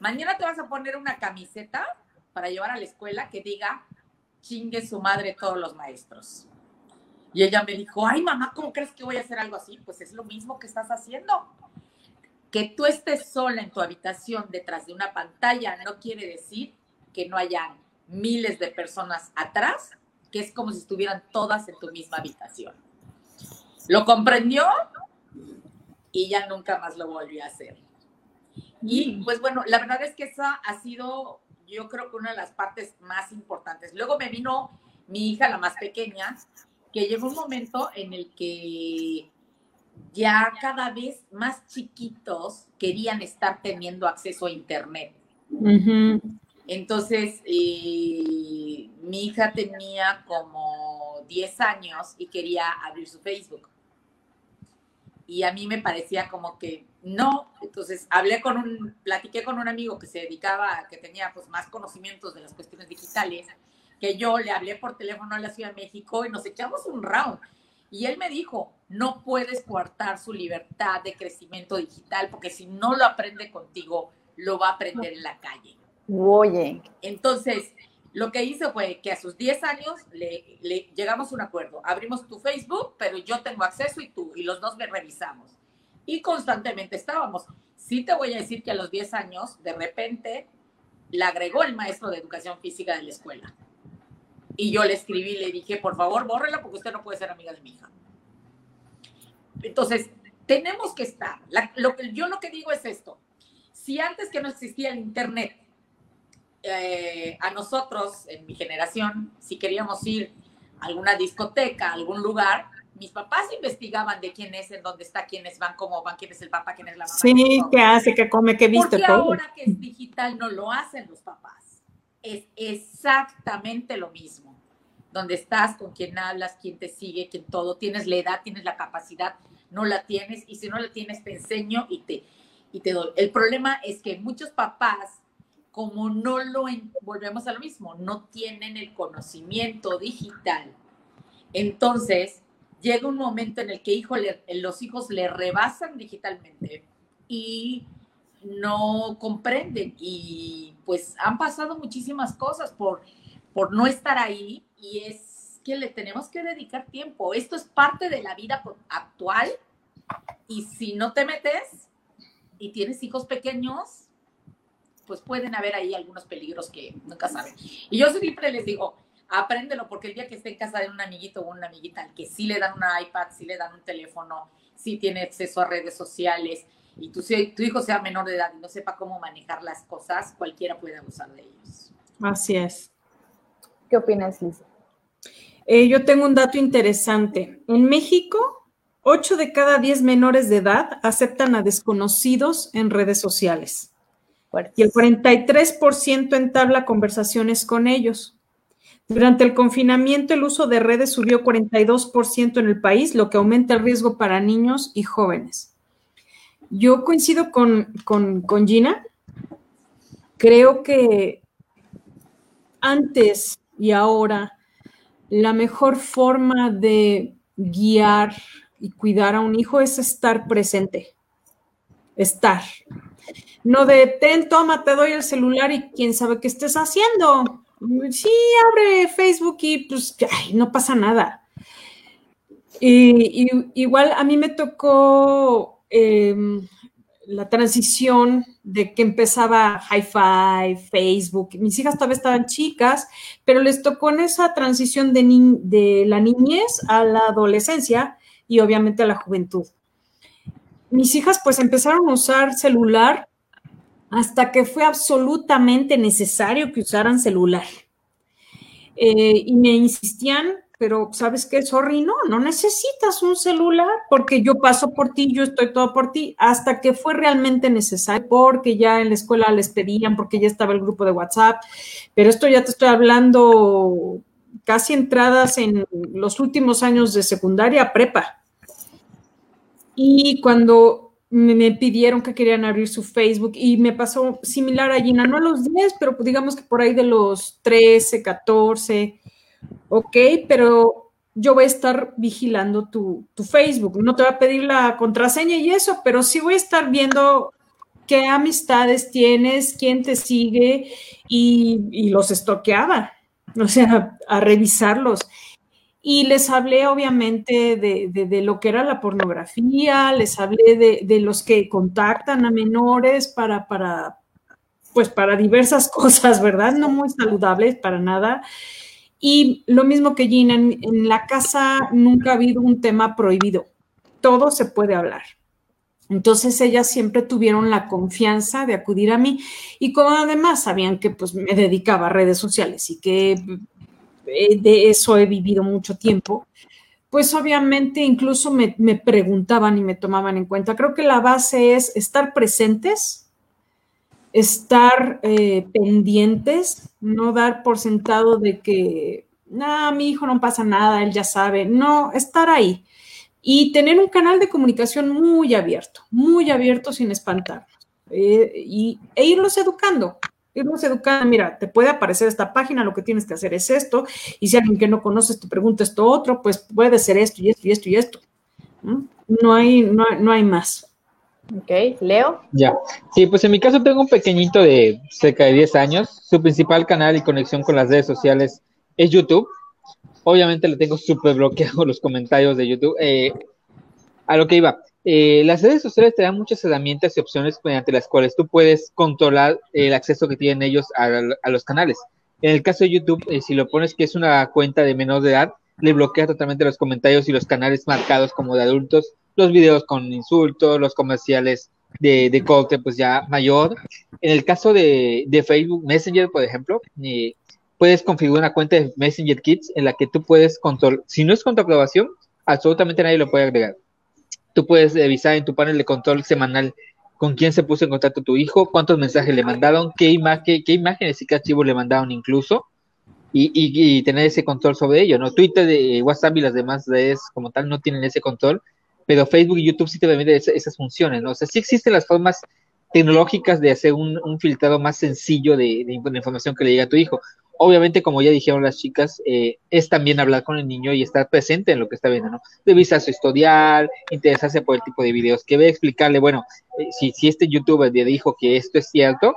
Mañana te vas a poner una camiseta para llevar a la escuela que diga, chingue su madre todos los maestros. Y ella me dijo, ay mamá, ¿cómo crees que voy a hacer algo así? Pues es lo mismo que estás haciendo. Que tú estés sola en tu habitación detrás de una pantalla no quiere decir que no hayan miles de personas atrás, que es como si estuvieran todas en tu misma habitación. Lo comprendió y ya nunca más lo volvió a hacer. Y mm. pues bueno, la verdad es que esa ha sido yo creo que una de las partes más importantes. Luego me vino mi hija, la más pequeña, que llegó un momento en el que ya cada vez más chiquitos querían estar teniendo acceso a Internet. Entonces, eh, mi hija tenía como 10 años y quería abrir su Facebook. Y a mí me parecía como que no, entonces hablé con un, platiqué con un amigo que se dedicaba, que tenía pues más conocimientos de las cuestiones digitales, que yo le hablé por teléfono a la Ciudad de México y nos echamos un round. Y él me dijo, no puedes coartar su libertad de crecimiento digital, porque si no lo aprende contigo, lo va a aprender en la calle. Oye. Entonces, lo que hice fue que a sus 10 años le, le llegamos a un acuerdo. Abrimos tu Facebook, pero yo tengo acceso y tú, y los dos me revisamos y constantemente estábamos. Sí te voy a decir que a los 10 años, de repente, le agregó el maestro de educación física de la escuela. Y yo le escribí, le dije, por favor, bórrela porque usted no puede ser amiga de mi hija. Entonces, tenemos que estar. lo, yo lo que digo es esto. Si antes que no existía el Internet, eh, a nosotros, en mi generación, si queríamos ir a alguna discoteca, a algún lugar, mis papás investigaban de quién es, en dónde está, quiénes van, cómo van, quién es el papá, quién es la mamá. Sí, qué hace, qué come, qué viste. Porque ahora que es digital no lo hacen los papás. Es exactamente lo mismo. Donde estás, con quién hablas, quién te sigue, quién todo, tienes la edad, tienes la capacidad, no la tienes, y si no la tienes, te enseño y te, y te doy. El problema es que muchos papás como no lo, volvemos a lo mismo, no tienen el conocimiento digital, entonces llega un momento en el que los hijos le rebasan digitalmente y no comprenden y pues han pasado muchísimas cosas por, por no estar ahí y es que le tenemos que dedicar tiempo. Esto es parte de la vida actual y si no te metes y tienes hijos pequeños, pues pueden haber ahí algunos peligros que nunca saben. Y yo siempre les digo, apréndelo, porque el día que esté en casa de un amiguito o una amiguita al que sí le dan una iPad, sí le dan un teléfono, sí tiene acceso a redes sociales, y tu, tu hijo sea menor de edad y no sepa cómo manejar las cosas, cualquiera puede abusar de ellos. Así es. ¿Qué opinas, Liz? Eh, yo tengo un dato interesante. En México, 8 de cada 10 menores de edad aceptan a desconocidos en redes sociales y el 43% entabla conversaciones con ellos. Durante el confinamiento, el uso de redes subió 42% en el país, lo que aumenta el riesgo para niños y jóvenes. Yo coincido con, con Gina. Creo que antes y ahora la mejor forma de guiar y cuidar a un hijo es estar presente. Estar. No de, ten, toma, te doy el celular y quién sabe qué estés haciendo. Sí, abre Facebook y pues, no pasa nada. Y, igual a mí me tocó em, la transición de que empezaba Hi-Fi, Facebook. Mis hijas todavía estaban chicas, pero les tocó en esa transición de la niñez a la adolescencia y obviamente a la juventud. Mis hijas pues empezaron a usar celular hasta que fue absolutamente necesario que usaran celular. Eh, y me insistían, pero ¿sabes qué, sorry? No, no necesitas un celular porque yo paso por ti, yo estoy todo por ti, hasta que fue realmente necesario, porque ya en la escuela les pedían, porque ya estaba el grupo de WhatsApp, pero esto ya te estoy hablando casi entradas en los últimos años de secundaria, prepa. Y cuando me pidieron que querían abrir su Facebook y me pasó similar a Gina, no a los 10, pero pues digamos que por ahí de los 13, 14, ok, pero yo voy a estar vigilando tu, Facebook, no te voy a pedir la contraseña y eso, pero sí voy a estar viendo qué amistades tienes, quién te sigue y, y los estoqueaba, o sea, a revisarlos. Y les hablé obviamente de, lo que era la pornografía, les hablé de, los que contactan a menores para, para, pues para diversas cosas, ¿verdad? No muy saludables para nada. Y lo mismo que Gina, en, en la casa nunca ha habido un tema prohibido, todo se puede hablar. Entonces ellas siempre tuvieron la confianza de acudir a mí y como además sabían que pues me dedicaba a redes sociales y que de eso he vivido mucho tiempo, pues obviamente incluso me, preguntaban y me tomaban en cuenta. Creo que la base es estar presentes, estar eh, pendientes, no dar por sentado de que, nada, mi hijo no pasa nada, él ya sabe, no, estar ahí y tener un canal de comunicación muy abierto, muy abierto sin espantarnos eh, y, e irlos educando irnos educando, mira, te puede aparecer esta página, lo que tienes que hacer es esto, y si alguien que no conoces te pregunta esto otro, pues puede ser esto y esto y esto y esto. No, hay, no, hay más. Ok, Leo. Ya, sí, pues en mi caso tengo un pequeñito de cerca de 10 años. Su principal canal y conexión con las redes sociales es YouTube. Obviamente le tengo súper bloqueado los comentarios de YouTube. Eh, a lo que iba, eh, las redes sociales te dan muchas herramientas y opciones mediante las cuales tú puedes controlar el acceso que tienen ellos a, los canales. En el caso de YouTube, eh, si lo pones que es una cuenta de menor de edad, le bloquea totalmente los comentarios y los canales marcados como de adultos, los videos con insultos, los comerciales de, corte pues ya mayor. En el caso de, Facebook Messenger, por ejemplo, eh, puedes configurar una cuenta de Messenger Kids en la que tú puedes controlar, si no es con tu aprobación, absolutamente nadie lo puede agregar Tú puedes revisar en tu panel de control semanal con quién se puso en contacto tu hijo, cuántos mensajes le mandaron, qué, imagen, qué imágenes y qué archivos le mandaron incluso, y, tener ese control sobre ello, ¿no? Twitter, de WhatsApp y las demás redes como tal no tienen ese control, pero Facebook y YouTube sí te permiten esas, funciones, ¿no? O sea, sí existen las formas tecnológicas de hacer un, un filtrado más sencillo de, de, información que le llega a tu hijo. Obviamente, como ya dijeron las chicas, eh, es también hablar con el niño y estar presente en lo que está viendo, ¿no? Revisar su historial, interesarse por el tipo de videos que ve, explicarle, bueno, eh, si, si este youtuber le dijo que esto es cierto,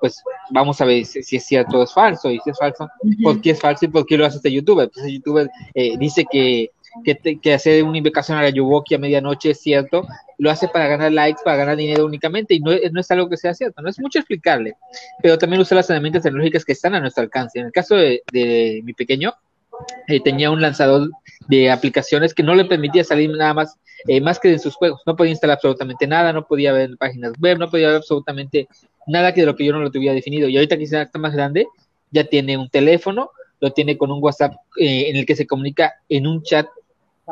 pues vamos a ver si, es cierto o es falso, y si es falso, ¿por qué es falso y por qué lo hace este youtuber? Pues el youtuber eh, dice que, que, que, hacer una invocación a la Yuboki a medianoche es cierto, lo hace para ganar likes, para ganar dinero únicamente, y no, no es algo que sea cierto, no es mucho explicarle, pero también usar las herramientas tecnológicas que están a nuestro alcance. En el caso de, de mi pequeño, eh, tenía un lanzador de aplicaciones que no le permitía salir nada más, eh, más que en sus juegos. No podía instalar absolutamente nada, no podía ver páginas web, no podía ver absolutamente nada que de lo que yo no lo tuviera definido. Y ahorita que está más grande, ya tiene un teléfono, lo tiene con un WhatsApp eh, en el que se comunica en un chat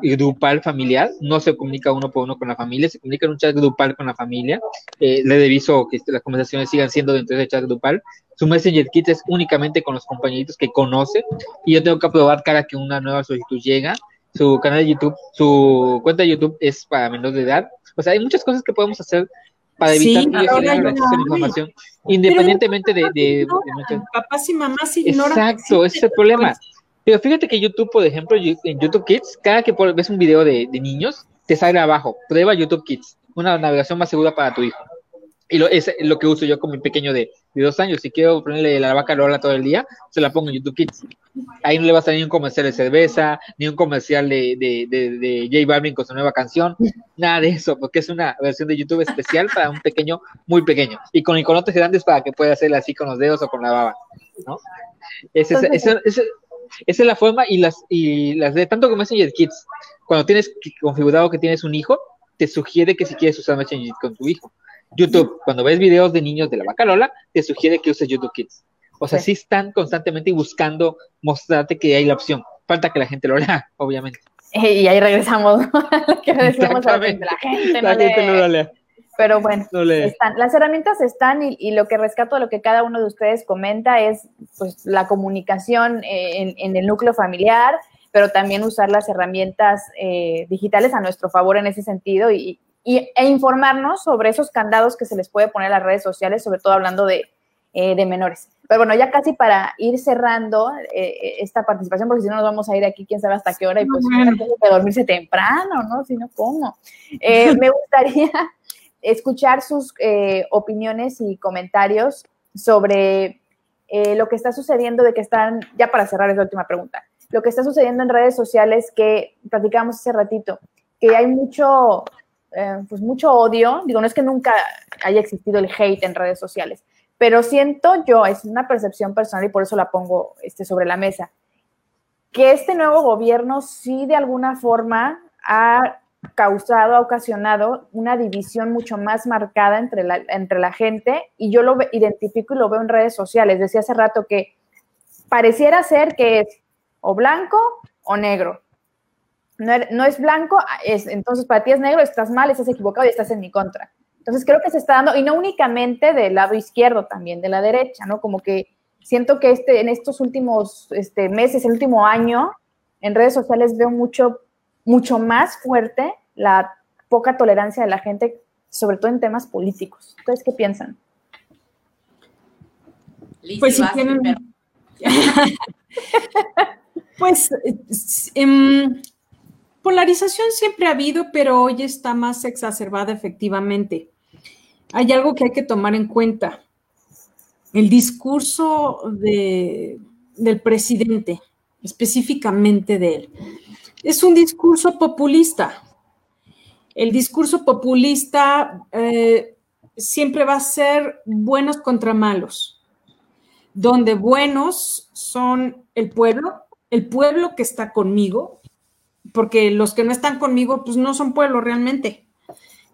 grupal familiar, no se comunica uno por uno con la familia, se comunica en un chat grupal con la familia. Eh, le deviso que las conversaciones sigan siendo dentro de ese chat grupal. Su Messenger Kit es únicamente con los compañeritos que conoce y yo tengo que aprobar cada que una nueva solicitud llega. Su canal de YouTube, su cuenta de YouTube es para menores de edad. O sea, hay muchas cosas que podemos hacer para evitar Sí, que generen ya acceso a la información, independientemente de, de- de muchas- Papás y mamás ignoran. Exacto, ese es el problema. Pero fíjate que YouTube, por ejemplo, en YouTube Kids, cada que ves un video de, de niños, te sale abajo, prueba YouTube Kids, una navegación más segura para tu hijo. Y lo, es lo que uso yo con mi pequeño de, de dos años. Si quiero ponerle la vaca Lola todo el día, se la pongo en YouTube Kids. Ahí no le va a salir ni un comercial de cerveza, ni un comercial de, de, de, de J Balvin con su nueva canción, nada de eso, porque es una versión de YouTube especial para un pequeño muy pequeño. Y con iconotes grandes para que pueda hacerle así con los dedos o con la baba. ¿no? Ese- ese- ese- ese- esa es la forma y las y las de tanto como Messenger Kids, cuando tienes que- configurado que tienes un hijo, te sugiere que si quieres usar Messenger con tu hijo. YouTube, cuando ves videos de niños de la vaca Lola, te sugiere que uses YouTube Kids. O sea, sí están constantemente buscando mostrarte que hay la opción. Falta que la gente lo lea, obviamente. Y ahí regresamos a lo que decíamos la gente no La gente no lee. Pero bueno, No están, las herramientas están y, y lo que rescato de lo que cada uno de ustedes comenta es pues, la comunicación eh, en, en el núcleo familiar, pero también usar las herramientas eh, digitales a nuestro favor en ese sentido y, y- e informarnos sobre esos candados que se les puede poner a las redes sociales, sobre todo hablando de, eh, de menores. Pero bueno, ya casi para ir cerrando eh, esta participación, porque si no nos vamos a ir aquí quién sabe hasta qué hora y pues tiene que dormirse temprano, ¿no? Si no, ¿cómo? Eh, me gustaría escuchar sus eh, opiniones y comentarios sobre eh, lo que está sucediendo, de que están, ya para cerrar es la última pregunta, lo que está sucediendo en redes sociales que platicábamos hace ratito, que hay mucho, eh, pues mucho odio, digo, no es que nunca haya existido el hate en redes sociales, pero siento yo, es una percepción personal y por eso la pongo este, sobre la mesa, que este nuevo gobierno sí de alguna forma ha causado, ha ocasionado una división mucho más marcada entre la, entre la gente y yo lo identifico y lo veo en redes sociales. Decía hace rato que pareciera ser que es o blanco o negro. No, er- no es blanco, es, entonces para ti es negro, estás mal, estás equivocado y estás en mi contra. Entonces creo que se está dando, y no únicamente del lado izquierdo, también de la derecha, ¿no? Como que siento que este, en estos últimos este, meses, el último año, en redes sociales veo mucho, mucho más fuerte la poca tolerancia de la gente, sobre todo en temas políticos. ¿Ustedes qué piensan? Pues si tienen-. Pues em, polarización siempre ha habido, pero hoy está más exacerbada efectivamente. Hay algo que hay que tomar en cuenta. El discurso de- del presidente, específicamente de él, es un discurso populista. El discurso populista eh, siempre va a ser buenos contra malos donde buenos son el pueblo, el pueblo que está conmigo, porque los que no están conmigo, pues no son pueblo realmente.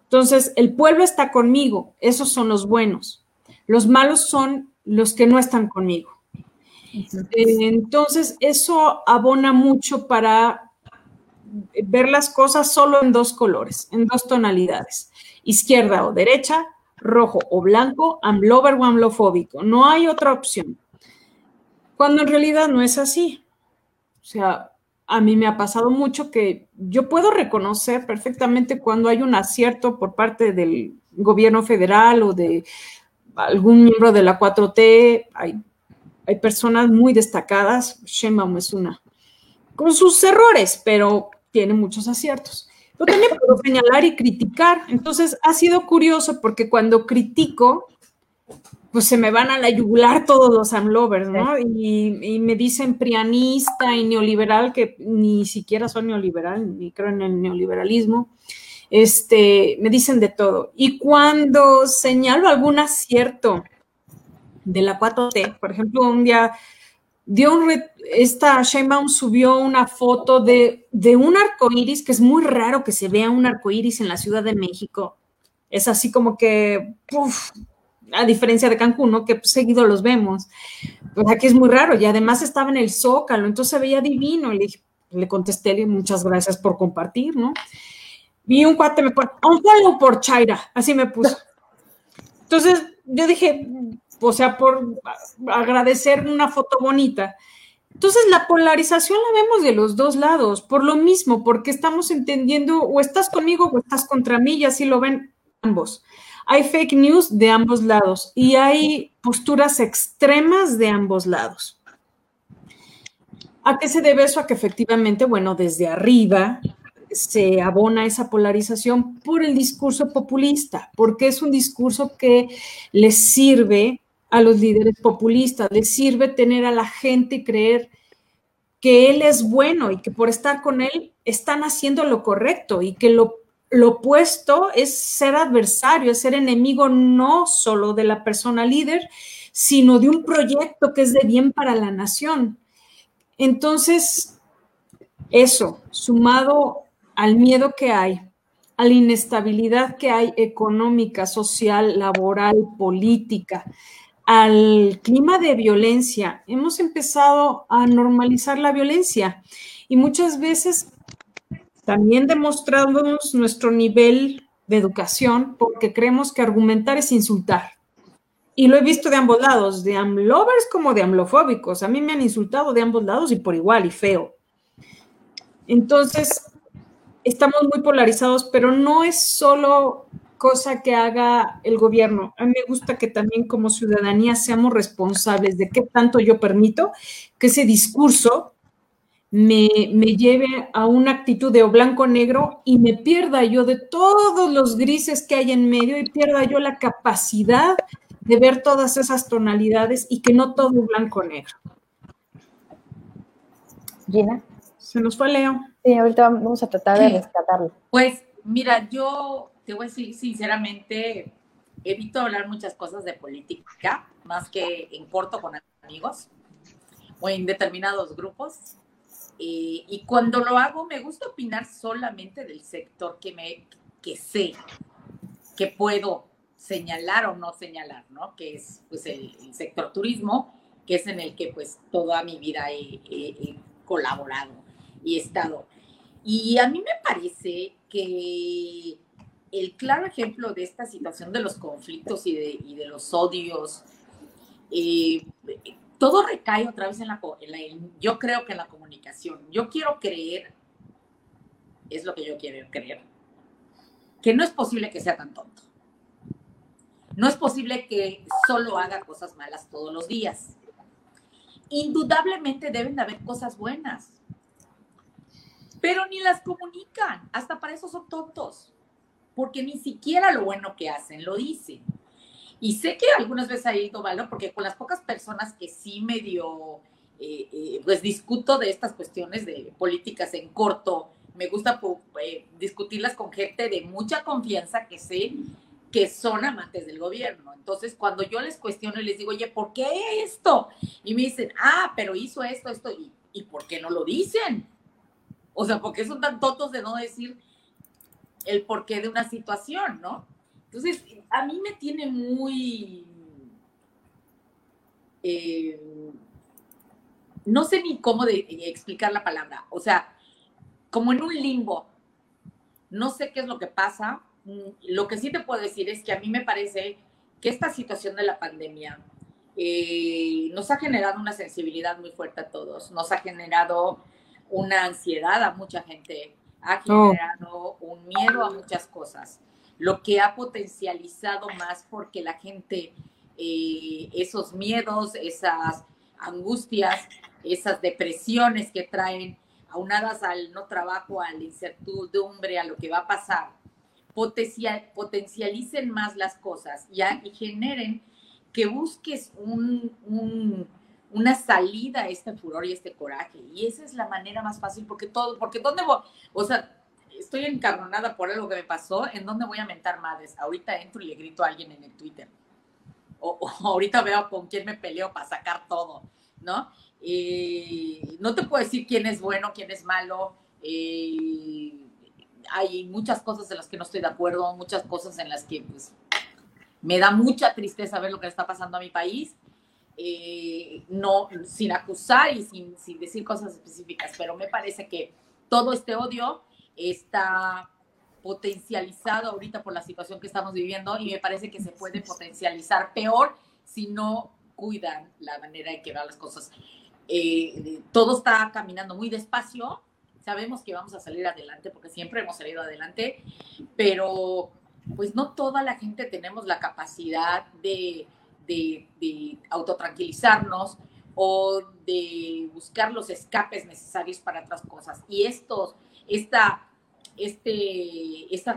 Entonces, el pueblo está conmigo, esos son los buenos. Los malos son los que no están conmigo. Eh, Entonces, eso abona mucho para ver las cosas solo en dos colores, en dos tonalidades, izquierda o derecha, rojo o blanco, amlover o amlofóbico. No hay otra opción. Cuando en realidad no es así. O sea, a mí me ha pasado mucho que yo puedo reconocer perfectamente cuando hay un acierto por parte del, gobierno federal o de algún miembro de la 4T, hay, hay personas muy destacadas, Sheinbaum es una, con sus errores, pero tiene muchos aciertos. Yo también puedo señalar y criticar, entonces ha sido curioso porque cuando critico, pues se me van a la yugular todos los amlovers, ¿no? Y, me dicen prianista y neoliberal, que ni siquiera soy neoliberal, ni creo en el neoliberalismo. Este, me dicen de todo. Y cuando señalo algún acierto de la 4T, por ejemplo, un día dio un esta Sheinbaum subió una foto de, de un arco iris, que es muy raro que se vea un arco iris en la Ciudad de México. Es así como que, a diferencia de Cancún, ¿no? Que seguido los vemos. Pues aquí es muy raro y además estaba en el Zócalo, entonces se veía divino. Le, le contesté, muchas gracias por compartir, ¿no? Vi un cuate me pone, un follow por Chaira, así me puso. Entonces yo dije, o sea, por agradecer una foto bonita. Entonces la polarización la vemos de los dos lados, por lo mismo, porque estamos entendiendo o estás conmigo o estás contra mí y así lo ven ambos. Hay fake news de ambos lados y hay posturas extremas de ambos lados. ¿A qué se debe eso? A que efectivamente, bueno, desde arriba se abona esa polarización por el discurso populista, porque es un discurso que les sirve a los líderes populistas, les sirve tener a la gente creer que él es bueno y que por estar con él están haciendo lo correcto y que lo lo opuesto es ser adversario, es ser enemigo no solo de la persona líder, sino de un proyecto que es de bien para la nación. Entonces, eso, sumado al miedo que hay, a la inestabilidad que hay económica, social, laboral, política, al clima de violencia, hemos empezado a normalizar la violencia y muchas veces también demostramos nuestro nivel de educación porque creemos que argumentar es insultar. Y lo he visto de ambos lados, de amlovers como de amlofóbicos. A mí me han insultado de ambos lados y por igual y feo. Entonces, estamos muy polarizados, pero no es solo cosa que haga el gobierno. A mí me gusta que también como ciudadanía seamos responsables de qué tanto yo permito que ese discurso me, lleve a una actitud de o blanco-negro y me pierda yo de todos los grises que hay en medio y pierda yo la capacidad de ver todas esas tonalidades y que no todo es blanco-negro. Gina. Se nos fue Leo. Sí, ahorita vamos a tratar de rescatarlo. Pues mira, yo te voy a decir sinceramente, evito hablar muchas cosas de política, más que en corto con amigos o en determinados grupos. Y cuando lo hago, me gusta opinar solamente del sector que, me, que sé, que puedo señalar o no señalar, ¿no? Que es pues, el, sector turismo, que es en el que pues toda mi vida he, colaborado y he estado. Y a mí me parece que el claro ejemplo de esta situación de los conflictos y de, los odios, eh, todo recae otra vez en la, yo creo que en la comunicación. Yo quiero creer, es lo que yo quiero creer, que no es posible que sea tan tonto. No es posible que solo haga cosas malas todos los días. Indudablemente deben de haber cosas buenas, pero ni las comunican. Hasta para eso son tontos, porque ni siquiera lo bueno que hacen lo dicen. Y sé que algunas veces ha ido malo, porque con las pocas personas que sí medio, eh, eh, pues discuto de estas cuestiones de políticas en corto, me gusta eh, discutirlas con gente de mucha confianza que sé que son amantes del gobierno. Entonces, cuando yo les cuestiono y les digo, oye, ¿por qué esto? Y me dicen, ah, pero hizo esto, esto, y, ¿y por qué no lo dicen? O sea, ¿por qué son tan tontos de no decir el porqué de una situación, no? Entonces, a mí me tiene muy... Eh, no sé ni cómo de, explicar la palabra, o sea, como en un limbo. No sé qué es lo que pasa. Lo que sí te puedo decir es que a mí me parece que esta situación de la pandemia eh, nos ha generado una sensibilidad muy fuerte a todos, nos ha generado una ansiedad a mucha gente, ha oh. generado un miedo a muchas cosas lo que ha potencializado más porque la gente, eh, esos miedos, esas angustias, esas depresiones que traen, aunadas al no trabajo, a la incertidumbre, a lo que va a pasar, potencialicen más las cosas y, y generen que busques un, una salida a este furor y este coraje. Y esa es la manera más fácil, porque todo, porque ¿dónde voy? O sea, estoy encarnada por algo que me pasó, ¿en dónde voy a mentar madres? Ahorita entro y le grito a alguien en el Twitter. O, ahorita veo con quién me peleo para sacar todo, ¿no? Eh, no te puedo decir quién es bueno, quién es malo. Eh, hay muchas cosas en las que no estoy de acuerdo, muchas cosas en las que pues, me da mucha tristeza ver lo que está pasando a mi país. Eh, no, sin acusar y sin, sin decir cosas específicas, pero me parece que todo este odio está potencializado ahorita por la situación que estamos viviendo y me parece que se puede potencializar peor si no cuidan la manera en que van las cosas. Eh, todo está caminando muy despacio, sabemos que vamos a salir adelante porque siempre hemos salido adelante, pero pues no toda la gente tenemos la capacidad de, de, de autotranquilizarnos o de buscar los escapes necesarios para otras cosas. Y estos esta, este, esta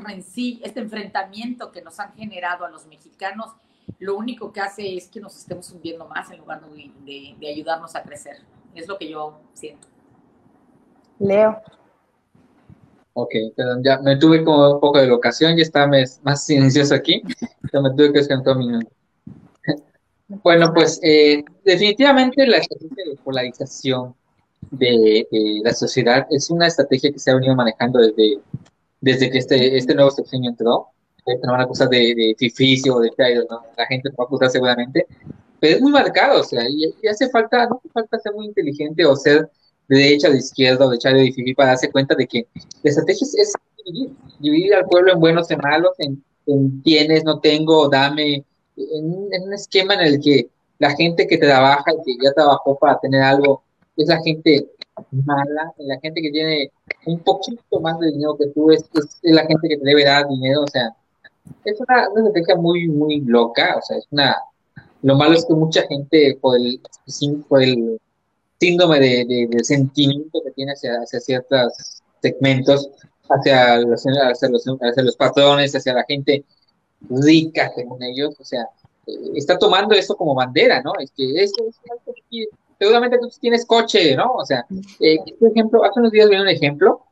este enfrentamiento que nos han generado a los mexicanos, lo único que hace es que nos estemos hundiendo más en lugar de, de, ayudarnos a crecer. Es lo que yo siento. Leo. Ok, perdón, ya me tuve como un poco de locación, ya estaba más silencioso aquí, ya me tuve que escantar mi nombre. Bueno, pues eh, definitivamente la estrategia de polarización de, la sociedad es una estrategia que se ha venido manejando desde, desde que este, este nuevo sexenio entró. No van a acusar de, de o de traidor, ¿no? La gente va a acusar seguramente, pero es muy marcado, o sea, y, hace falta, no hace falta ser muy inteligente o ser de derecha, de izquierda o de Chayo de Fifi para darse cuenta de que la estrategia es, dividir, dividir al pueblo en buenos y malos, en, en tienes, no tengo, dame, en, un esquema en el que la gente que trabaja y que ya trabajó para tener algo es la gente mala, la gente que tiene un poquito más de dinero que tú, es, la gente que te debe dar dinero, o sea, es una, una estrategia muy, muy loca, o sea, es una, lo malo es que mucha gente por el, síndrome de, sentimiento que tiene hacia, hacia ciertos segmentos, hacia, los, hacia los patrones, hacia la gente rica, según ellos, o sea, está tomando eso como bandera, ¿no? Es que eso es algo que seguramente tú tienes coche, ¿no? O sea, eh, por ejemplo, hace unos días vi un ejemplo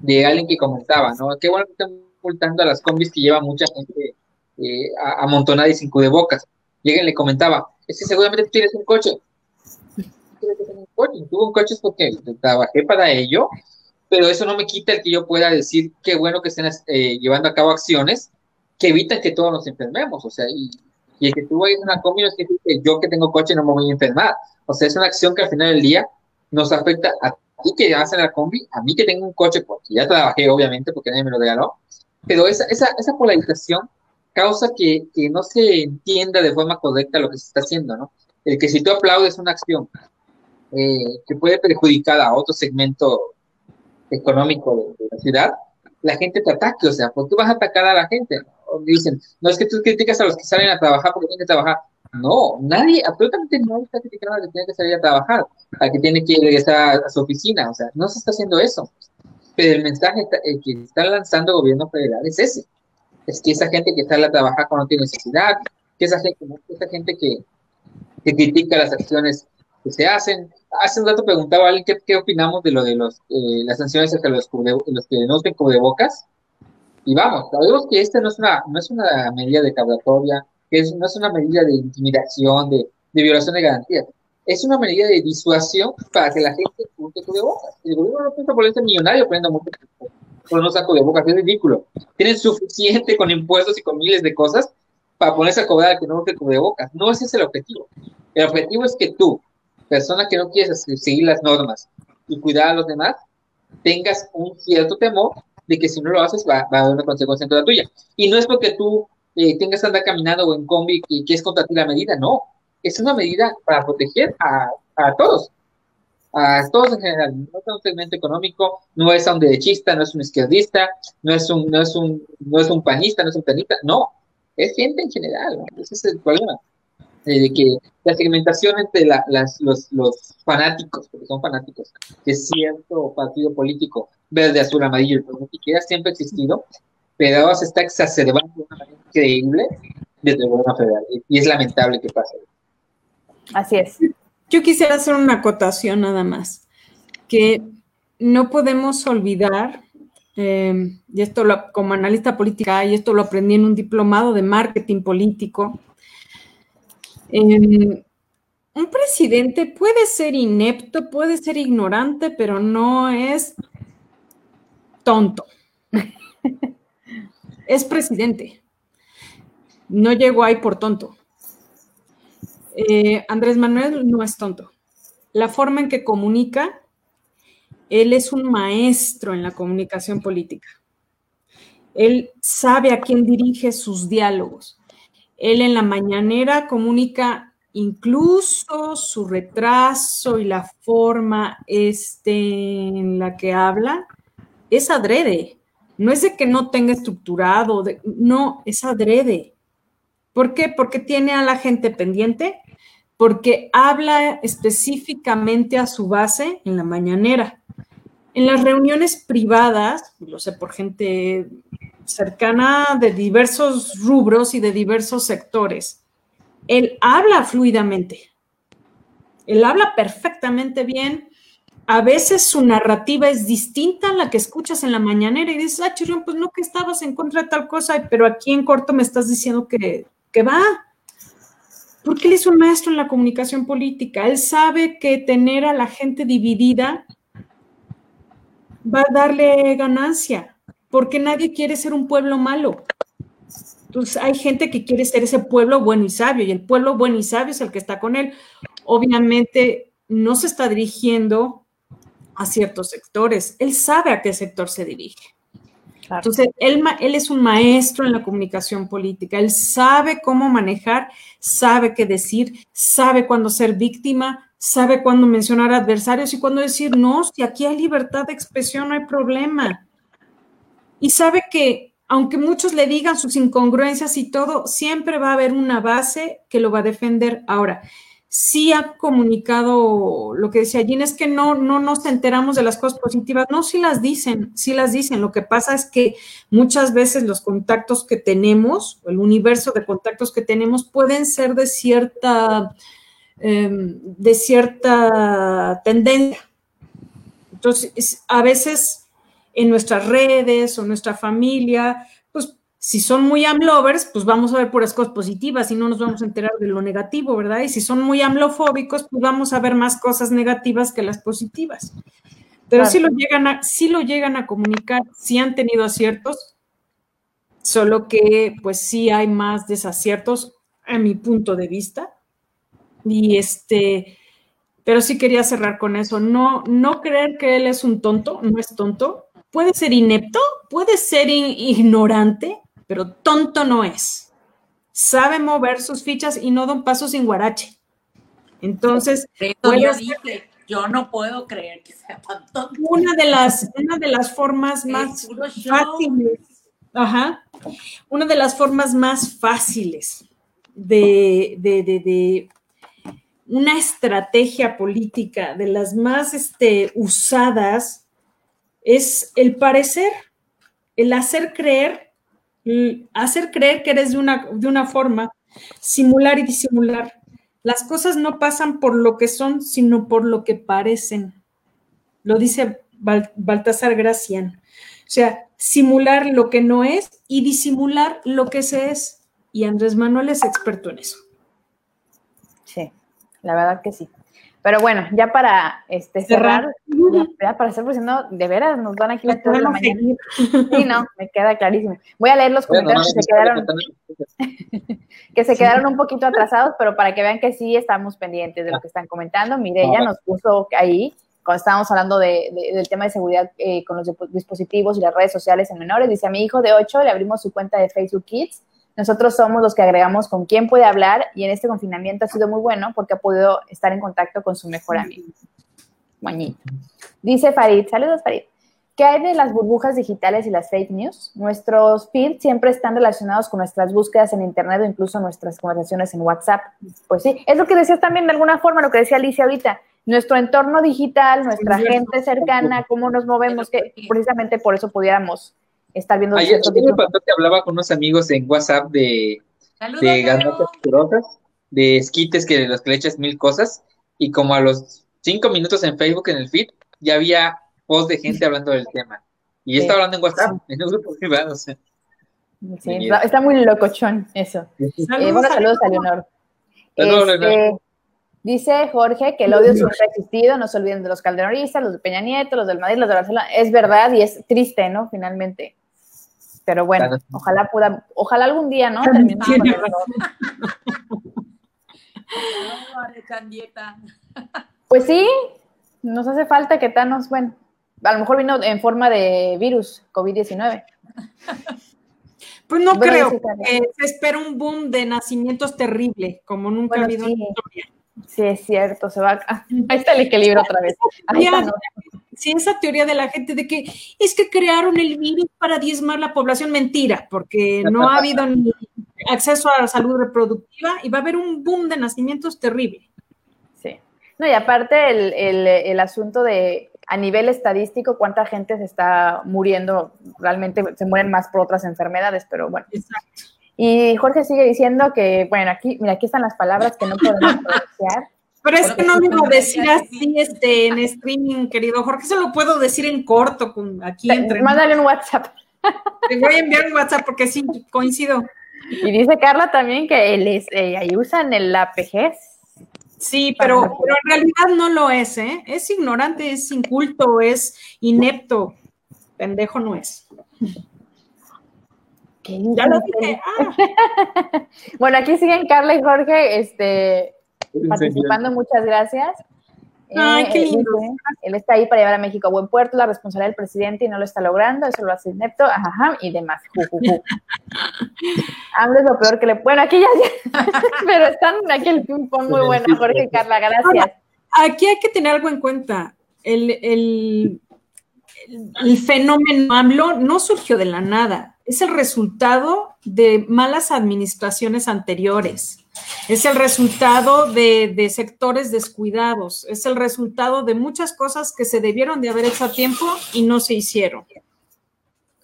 de alguien que comentaba, ¿no? Qué bueno que están multando a las combis que lleva mucha gente eh, amontonada y sin cubrebocas. Y alguien le comentaba, es que seguramente tú. Tienes un coche. Tuve un coche porque trabajé para ello, pero eso no me quita el que yo pueda decir qué bueno que estén eh, llevando a cabo acciones que evitan que todos nos enfermemos. O sea, y, y el que tú vayas a una combi no es que yo que tengo coche no me voy a enfermar. O sea, es una acción que al final del día nos afecta a ti que vas en la combi, a mí que tengo un coche, porque ya trabajé, obviamente, porque nadie me lo regaló, pero esa, esa, esa polarización causa que, que, no se entienda de forma correcta lo que se está haciendo, ¿no? El que si tú aplaudes una acción eh, que puede perjudicar a otro segmento económico de, la ciudad, la gente te ataque, o sea, porque tú vas a atacar a la gente. Dicen, no es que tú criticas a los que salen a trabajar porque tienen que trabajar. No, nadie, absolutamente nadie está criticando al que tiene que salir a trabajar, al que tiene que regresar a, su oficina, o sea, no se está haciendo eso. Pero el mensaje que está lanzando el gobierno federal es ese, es que esa gente que sale a trabajar cuando tiene necesidad, que esa gente, esa gente que, que critica las acciones que se hacen. Hace un rato preguntaba a alguien qué, qué opinamos de lo de los, eh, las sanciones hacia los, los que no usen cubrebocas. Y vamos, sabemos que esta no es una, no es una medida de cabratoria, que no es una medida de intimidación, de, violación de garantías, es una medida de disuasión para que la gente use cubrebocas. El gobierno no piensa por ese millonario poniendo mucho por no saco de bocas, es ridículo. Tienen suficiente con impuestos y con miles de cosas para ponerse a cobrar que no use cubrebocas. No ese es el objetivo. El objetivo es que tú, persona que no quieres seguir las normas y cuidar a los demás, tengas un cierto temor de que si no lo haces va, va a haber una consecuencia en toda tuya. Y no es porque tú eh, tengas que andar caminando o en combi y que es contra ti la medida, no, es una medida para proteger a, a todos. a todos en general, no es un segmento económico, no es un derechista, no es un izquierdista, no es un, no es un, no es un panista, no es un panista, no, es gente en general, ese es el problema. de que la segmentación entre las, los, los, fanáticos, porque son fanáticos, de cierto partido político, verde, azul, amarillo, ni siquiera siempre ha existido, pero ahora se está exacerbando de una manera increíble desde el gobierno federal, y es lamentable que pase. Así es. Yo quisiera hacer una acotación nada más, que no podemos olvidar, eh, y esto lo, como analista política, y esto lo aprendí en un diplomado de marketing político, un presidente puede ser inepto, puede ser ignorante, pero no es tonto. es presidente. No llegó ahí por tonto. Eh, Andrés Manuel no es tonto. La forma en que comunica, él es un maestro en la comunicación política. Él sabe a quién dirige sus diálogos. Él en la mañanera comunica incluso su retraso y la forma este, en la que habla, es adrede. No es de que no tenga estructurado, no, es adrede. ¿Por qué? Porque tiene a la gente pendiente, porque habla específicamente a su base en la mañanera. En las reuniones privadas, lo sé por gente cercana de diversos rubros y de diversos sectores, él habla fluidamente. Él habla perfectamente bien. A veces su narrativa es distinta a la que escuchas en la mañanera y dices, ah, Chirión, pues no que estabas en contra de tal cosa, pero aquí en corto me estás diciendo que, que va. Porque él es un maestro en la comunicación política. Él sabe que tener a la gente dividida va a darle ganancia, porque nadie quiere ser un pueblo malo. Entonces hay gente que quiere ser ese pueblo bueno y sabio, y el pueblo bueno y sabio es el que está con él. Obviamente no se está dirigiendo a ciertos sectores, él sabe a qué sector se dirige. Entonces, él, él, es un maestro en la comunicación política, él sabe cómo manejar, sabe qué decir, sabe cuándo ser víctima, sabe cuándo mencionar adversarios y cuándo decir, no, si aquí hay libertad de expresión, no hay problema. Y sabe que, aunque muchos le digan sus incongruencias y todo, siempre va a haber una base que lo va a defender. Ahora, sí ha comunicado lo que decía Jean, es que no, no nos enteramos de las cosas positivas. No, sí las dicen, sí las dicen. Lo que pasa es que muchas veces los contactos que tenemos, el universo de contactos que tenemos, pueden ser de cierta, em, de cierta tendencia. Entonces, a veces en nuestras redes o nuestra familia, si son muy amlovers, pues vamos a ver puras cosas positivas y no nos vamos a enterar de lo negativo, ¿verdad? Y si son muy amlofóbicos, pues vamos a ver más cosas negativas que las positivas. Pero si lo llegan a, si lo llegan a comunicar, si han tenido aciertos, solo que pues sí hay más desaciertos a mi punto de vista. Y este, pero sí quería cerrar con eso. No, no creer que él es un tonto, no es tonto. Puede ser inepto, puede ser ignorante, pero tonto no es. Sabe mover sus fichas y no da un paso sin guarache. Entonces, yo, no puedo creer que sea tan tonto. Una de las, una de las formas más fáciles, ajá, una de las formas más fáciles de, de, de, una estrategia política, de las más este, usadas, es el parecer, el hacer creer hacer creer que eres de una, de una forma, simular y disimular. Las cosas no pasan por lo que son, sino por lo que parecen. Lo dice Baltasar Gracián. O sea, simular lo que no es y disimular lo que se es. Y Andrés Manuel es experto en eso. Sí, la verdad que sí. Pero bueno, ya para este, cerrar, ya, para hacer, porque si no, de veras nos van aquí la toda la mañana. Sí, no, me queda clarísimo. Voy a leer los comentarios que se quedaron, que se quedaron un poquito atrasados, pero para que vean que sí estamos pendientes de lo que están comentando. Mire, ella nos puso ahí, cuando estábamos hablando de, del tema de seguridad eh, con los dispositivos y las redes sociales en menores, dice, a mi hijo de 8 le abrimos su cuenta de Facebook Kids nosotros somos los que agregamos con quién puede hablar y en este confinamiento ha sido muy bueno porque ha podido estar en contacto con su mejor amigo. Mañito. Dice Farid, saludos Farid. ¿Qué hay de las burbujas digitales y las fake news? Nuestros feeds siempre están relacionados con nuestras búsquedas en Internet o incluso nuestras conversaciones en WhatsApp. Pues sí, es lo que decías también de alguna forma, lo que decía Alicia ahorita. Nuestro entorno digital, nuestra gente cercana, cómo nos movemos, que precisamente por eso pudiéramos estar viendo. Ayer me pasó que hablaba con unos amigos en WhatsApp de, de ganotas de esquites que los que le echas mil cosas, y como a los cinco minutos en Facebook, en el feed, ya había post de gente hablando del tema. Y estaba hablando en WhatsApp, en un grupo privado. Sí, está, muy locochón eso. Eh, bueno, saludos a Leonor. Este, dice Jorge que el odio siempre ha existido, no se olviden de los calderonistas, los de Peña Nieto, los del Madrid, los de Barcelona. Es verdad y es triste, ¿no? Finalmente. Pero bueno, ojalá pueda, ojalá algún día, ¿no? Pues sí, nos hace falta que Thanos, bueno, a lo mejor vino en forma de virus, COVID-19. Pues no creo, se espera un boom de nacimientos terrible, como nunca ha habido en la historia. Sí, es cierto, se va. ahí está el equilibrio otra vez. Sí, esa teoría de la gente de que es que crearon el virus para diezmar la población, mentira, porque no ha habido ni acceso a la salud reproductiva y va a haber un boom de nacimientos terrible. Sí. No, y aparte el, el asunto de a nivel estadístico cuánta gente se está muriendo, realmente se mueren más por otras enfermedades, pero bueno. Exacto. Y Jorge sigue diciendo que, bueno, aquí, mira, aquí están las palabras que no podemos pronunciar. Pero es que no lo iba a decir así este, en streaming, querido Jorge, se lo puedo decir en corto, con, aquí entre. Mándale un WhatsApp. Te voy a enviar un WhatsApp porque sí, coincido. Y dice Carla también que él eh, ahí usan el APG. Sí, pero, pero en realidad no lo es, ¿eh? Es ignorante, es inculto, es inepto. Pendejo no es. Ya lo dije. bueno, aquí siguen Carla y Jorge este, participando. Muchas gracias. Ay, qué eh, lindo. él está ahí para llevar a México a buen puerto, la responsabilidad del presidente y no lo está logrando, eso lo hace inepto, ajá, y demás. Hambre es lo peor que le. Bueno, aquí ya, pero están aquí el ping pong muy bueno, Jorge y Carla, gracias. Aquí hay que tener algo en cuenta. El, el, el fenómeno AMLO no surgió de la nada es el resultado de malas administraciones anteriores, es el resultado de, sectores descuidados, es el resultado de muchas cosas que se debieron de haber hecho a tiempo y no se hicieron.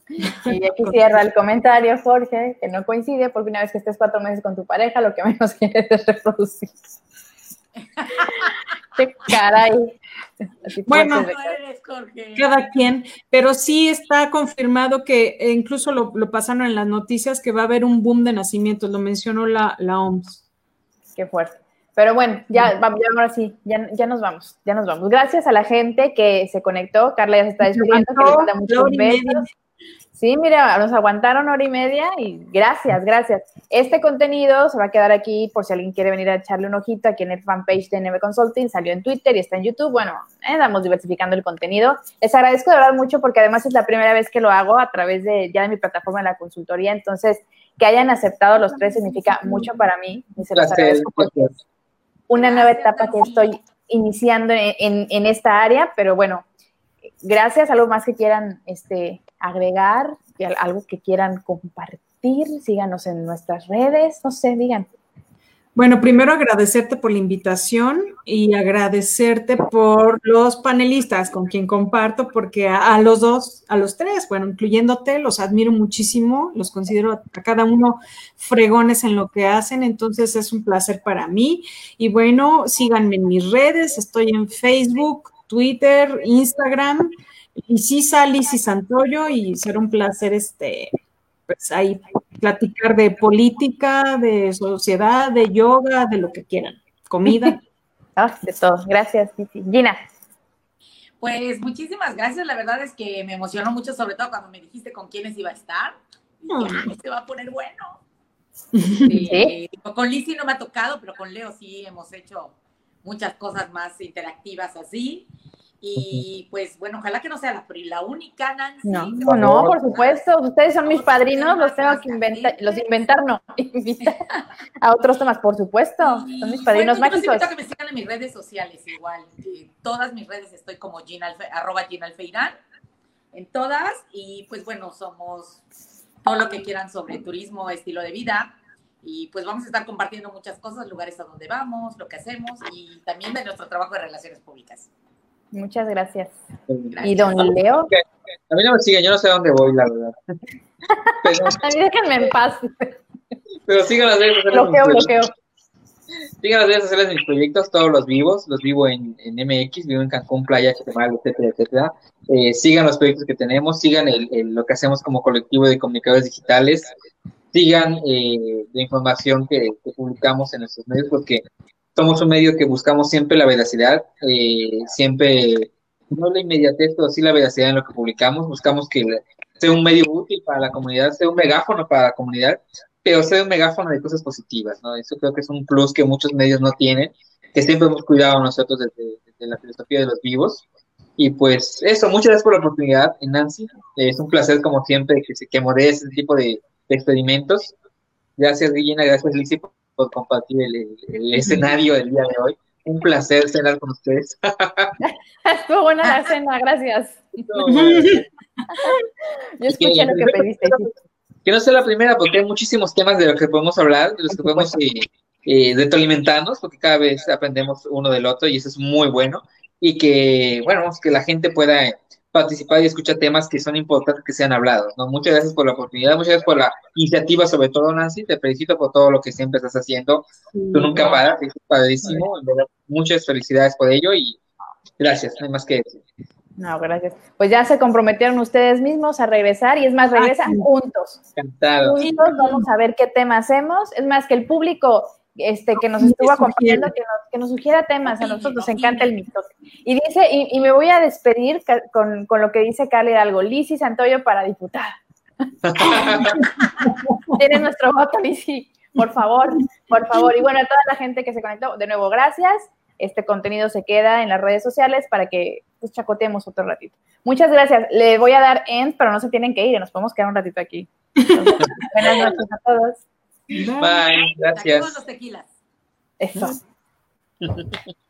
Y aquí cierra el comentario, Jorge, que no coincide porque una vez que estés cuatro meses con tu pareja, lo que menos quieres es reproducir. ¡Qué caray! bueno, cada quien, pero sí está confirmado que e incluso lo, pasaron en las noticias que va a haber un boom de nacimientos, lo mencionó la, la OMS. Qué fuerte. Pero bueno, ya, vamos, ya ahora sí, ya, ya, nos vamos, ya nos vamos. Gracias a la gente que se conectó. Carla ya se está despidiendo, que le manda muchos besos. Sí, mira, nos aguantaron hora y media y gracias, gracias. Este contenido se va a quedar aquí por si alguien quiere venir a echarle un ojito aquí en el fanpage de NB Consulting, salió en Twitter y está en YouTube. Bueno, estamos diversificando el contenido. Les agradezco de verdad mucho porque además es la primera vez que lo hago a través de ya de mi plataforma de la consultoría, entonces que hayan aceptado los tres significa mucho para mí y se los agradezco una nueva etapa que estoy iniciando en, en esta área, pero bueno, gracias, algo más que quieran este, agregar, algo que quieran compartir, síganos en nuestras redes, no sé, digan. Bueno, primero agradecerte por la invitación y agradecerte por los panelistas con quien comparto, porque a, los dos, a los tres, bueno, incluyéndote, los admiro muchísimo, los considero a cada uno fregones en lo que hacen, entonces es un placer para mí. Y bueno, síganme en mis redes, estoy en Facebook, Twitter, Instagram, y sí salí y Santoyo, y será un placer este, pues ahí platicar de política, de sociedad, de yoga, de lo que quieran, comida. Ah, de todo. Gracias, Gina. Pues muchísimas gracias. La verdad es que me emocionó mucho, sobre todo cuando me dijiste con quiénes iba a estar. Y ya, ah, este va a poner bueno. ¿Sí? Con Lizzie no me ha tocado, pero con Leo sí hemos hecho muchas cosas más interactivas así. Y pues bueno, ojalá que no sea la, la única, Nancy. No, no, no, por supuesto. Ustedes son mis padrinos, los tengo que inventar, los inventar, no, invitar a otros temas, por supuesto. Son mis padrinos mágicos. Yo que me sigan en mis redes sociales igual. todas mis redes estoy como Gina arroba Gina Alfeirán, en todas. Y pues bueno, somos todo lo que quieran sobre turismo, estilo de vida. Y pues vamos a estar compartiendo muchas cosas, lugares a donde vamos, lo que hacemos y también de nuestro trabajo de relaciones públicas. Muchas gracias. ¿Y don Leo? A mí no me siguen, yo no sé a dónde voy, la verdad. a mí déjenme en paz. Pero sigan las redes sociales. Bloqueo, bloqueo. Sigan las redes sociales de mis proyectos, todos los vivos, los vivo en, en MX, vivo en Cancún, Playa, Chetumal, etcétera, etcétera. Eh, sigan los proyectos que tenemos, sigan el, lo que hacemos como colectivo de comunicadores digitales, sigan eh, la información que, que, publicamos en nuestros medios, porque somos un medio que buscamos siempre la veracidad, eh, siempre, no la inmediatez, pero sí la veracidad en lo que publicamos. Buscamos que sea un medio útil para la comunidad, sea un megáfono para la comunidad, pero sea un megáfono de cosas positivas, ¿no? Eso creo que es un plus que muchos medios no tienen, que siempre hemos cuidado nosotros desde, la filosofía de los vivos. Y pues eso, muchas gracias por la oportunidad, Nancy. Es un placer, como siempre, que, se, que este tipo de, experimentos. Gracias, Guillena, gracias, Lizzie, compartir el, escenario del día de hoy. Un placer cenar con ustedes. Estuvo buena la cena, gracias. Yo escuché lo que pediste. Que no sea la primera, porque hay muchísimos temas de los que podemos hablar, de los que podemos eh, eh, retroalimentarnos, porque cada vez aprendemos uno del otro y eso es muy bueno. Y que, bueno, que la gente pueda participar y escuchar temas que son importantes que sean hablados. ¿no? Muchas gracias por la oportunidad, muchas gracias por la iniciativa, sobre todo, Nancy. Te felicito por todo lo que siempre estás haciendo. Tú nunca paras, es padrísimo. muchas felicidades por ello y gracias, no hay más que decir. No, gracias. Pues ya se comprometieron ustedes mismos a regresar y es más, regresan juntos. Encantado. Juntos vamos a ver qué tema hacemos. Es más, que el público este, que nos estuvo acompañando, que nos, que nos sugiera temas, a nosotros nos encanta el mito. Y dice, y, me voy a despedir con, con, lo que dice Carla Hidalgo, Lisi Santoyo para diputada. Tiene nuestro voto, Lisi, por favor, por favor. Y bueno, a toda la gente que se conectó, de nuevo, gracias. Este contenido se queda en las redes sociales para que pues, chacotemos otro ratito. Muchas gracias. Le voy a dar end, pero no se tienen que ir, nos podemos quedar un ratito aquí. buenas noches a todos. Bye, gracias. los tequilas. Eso.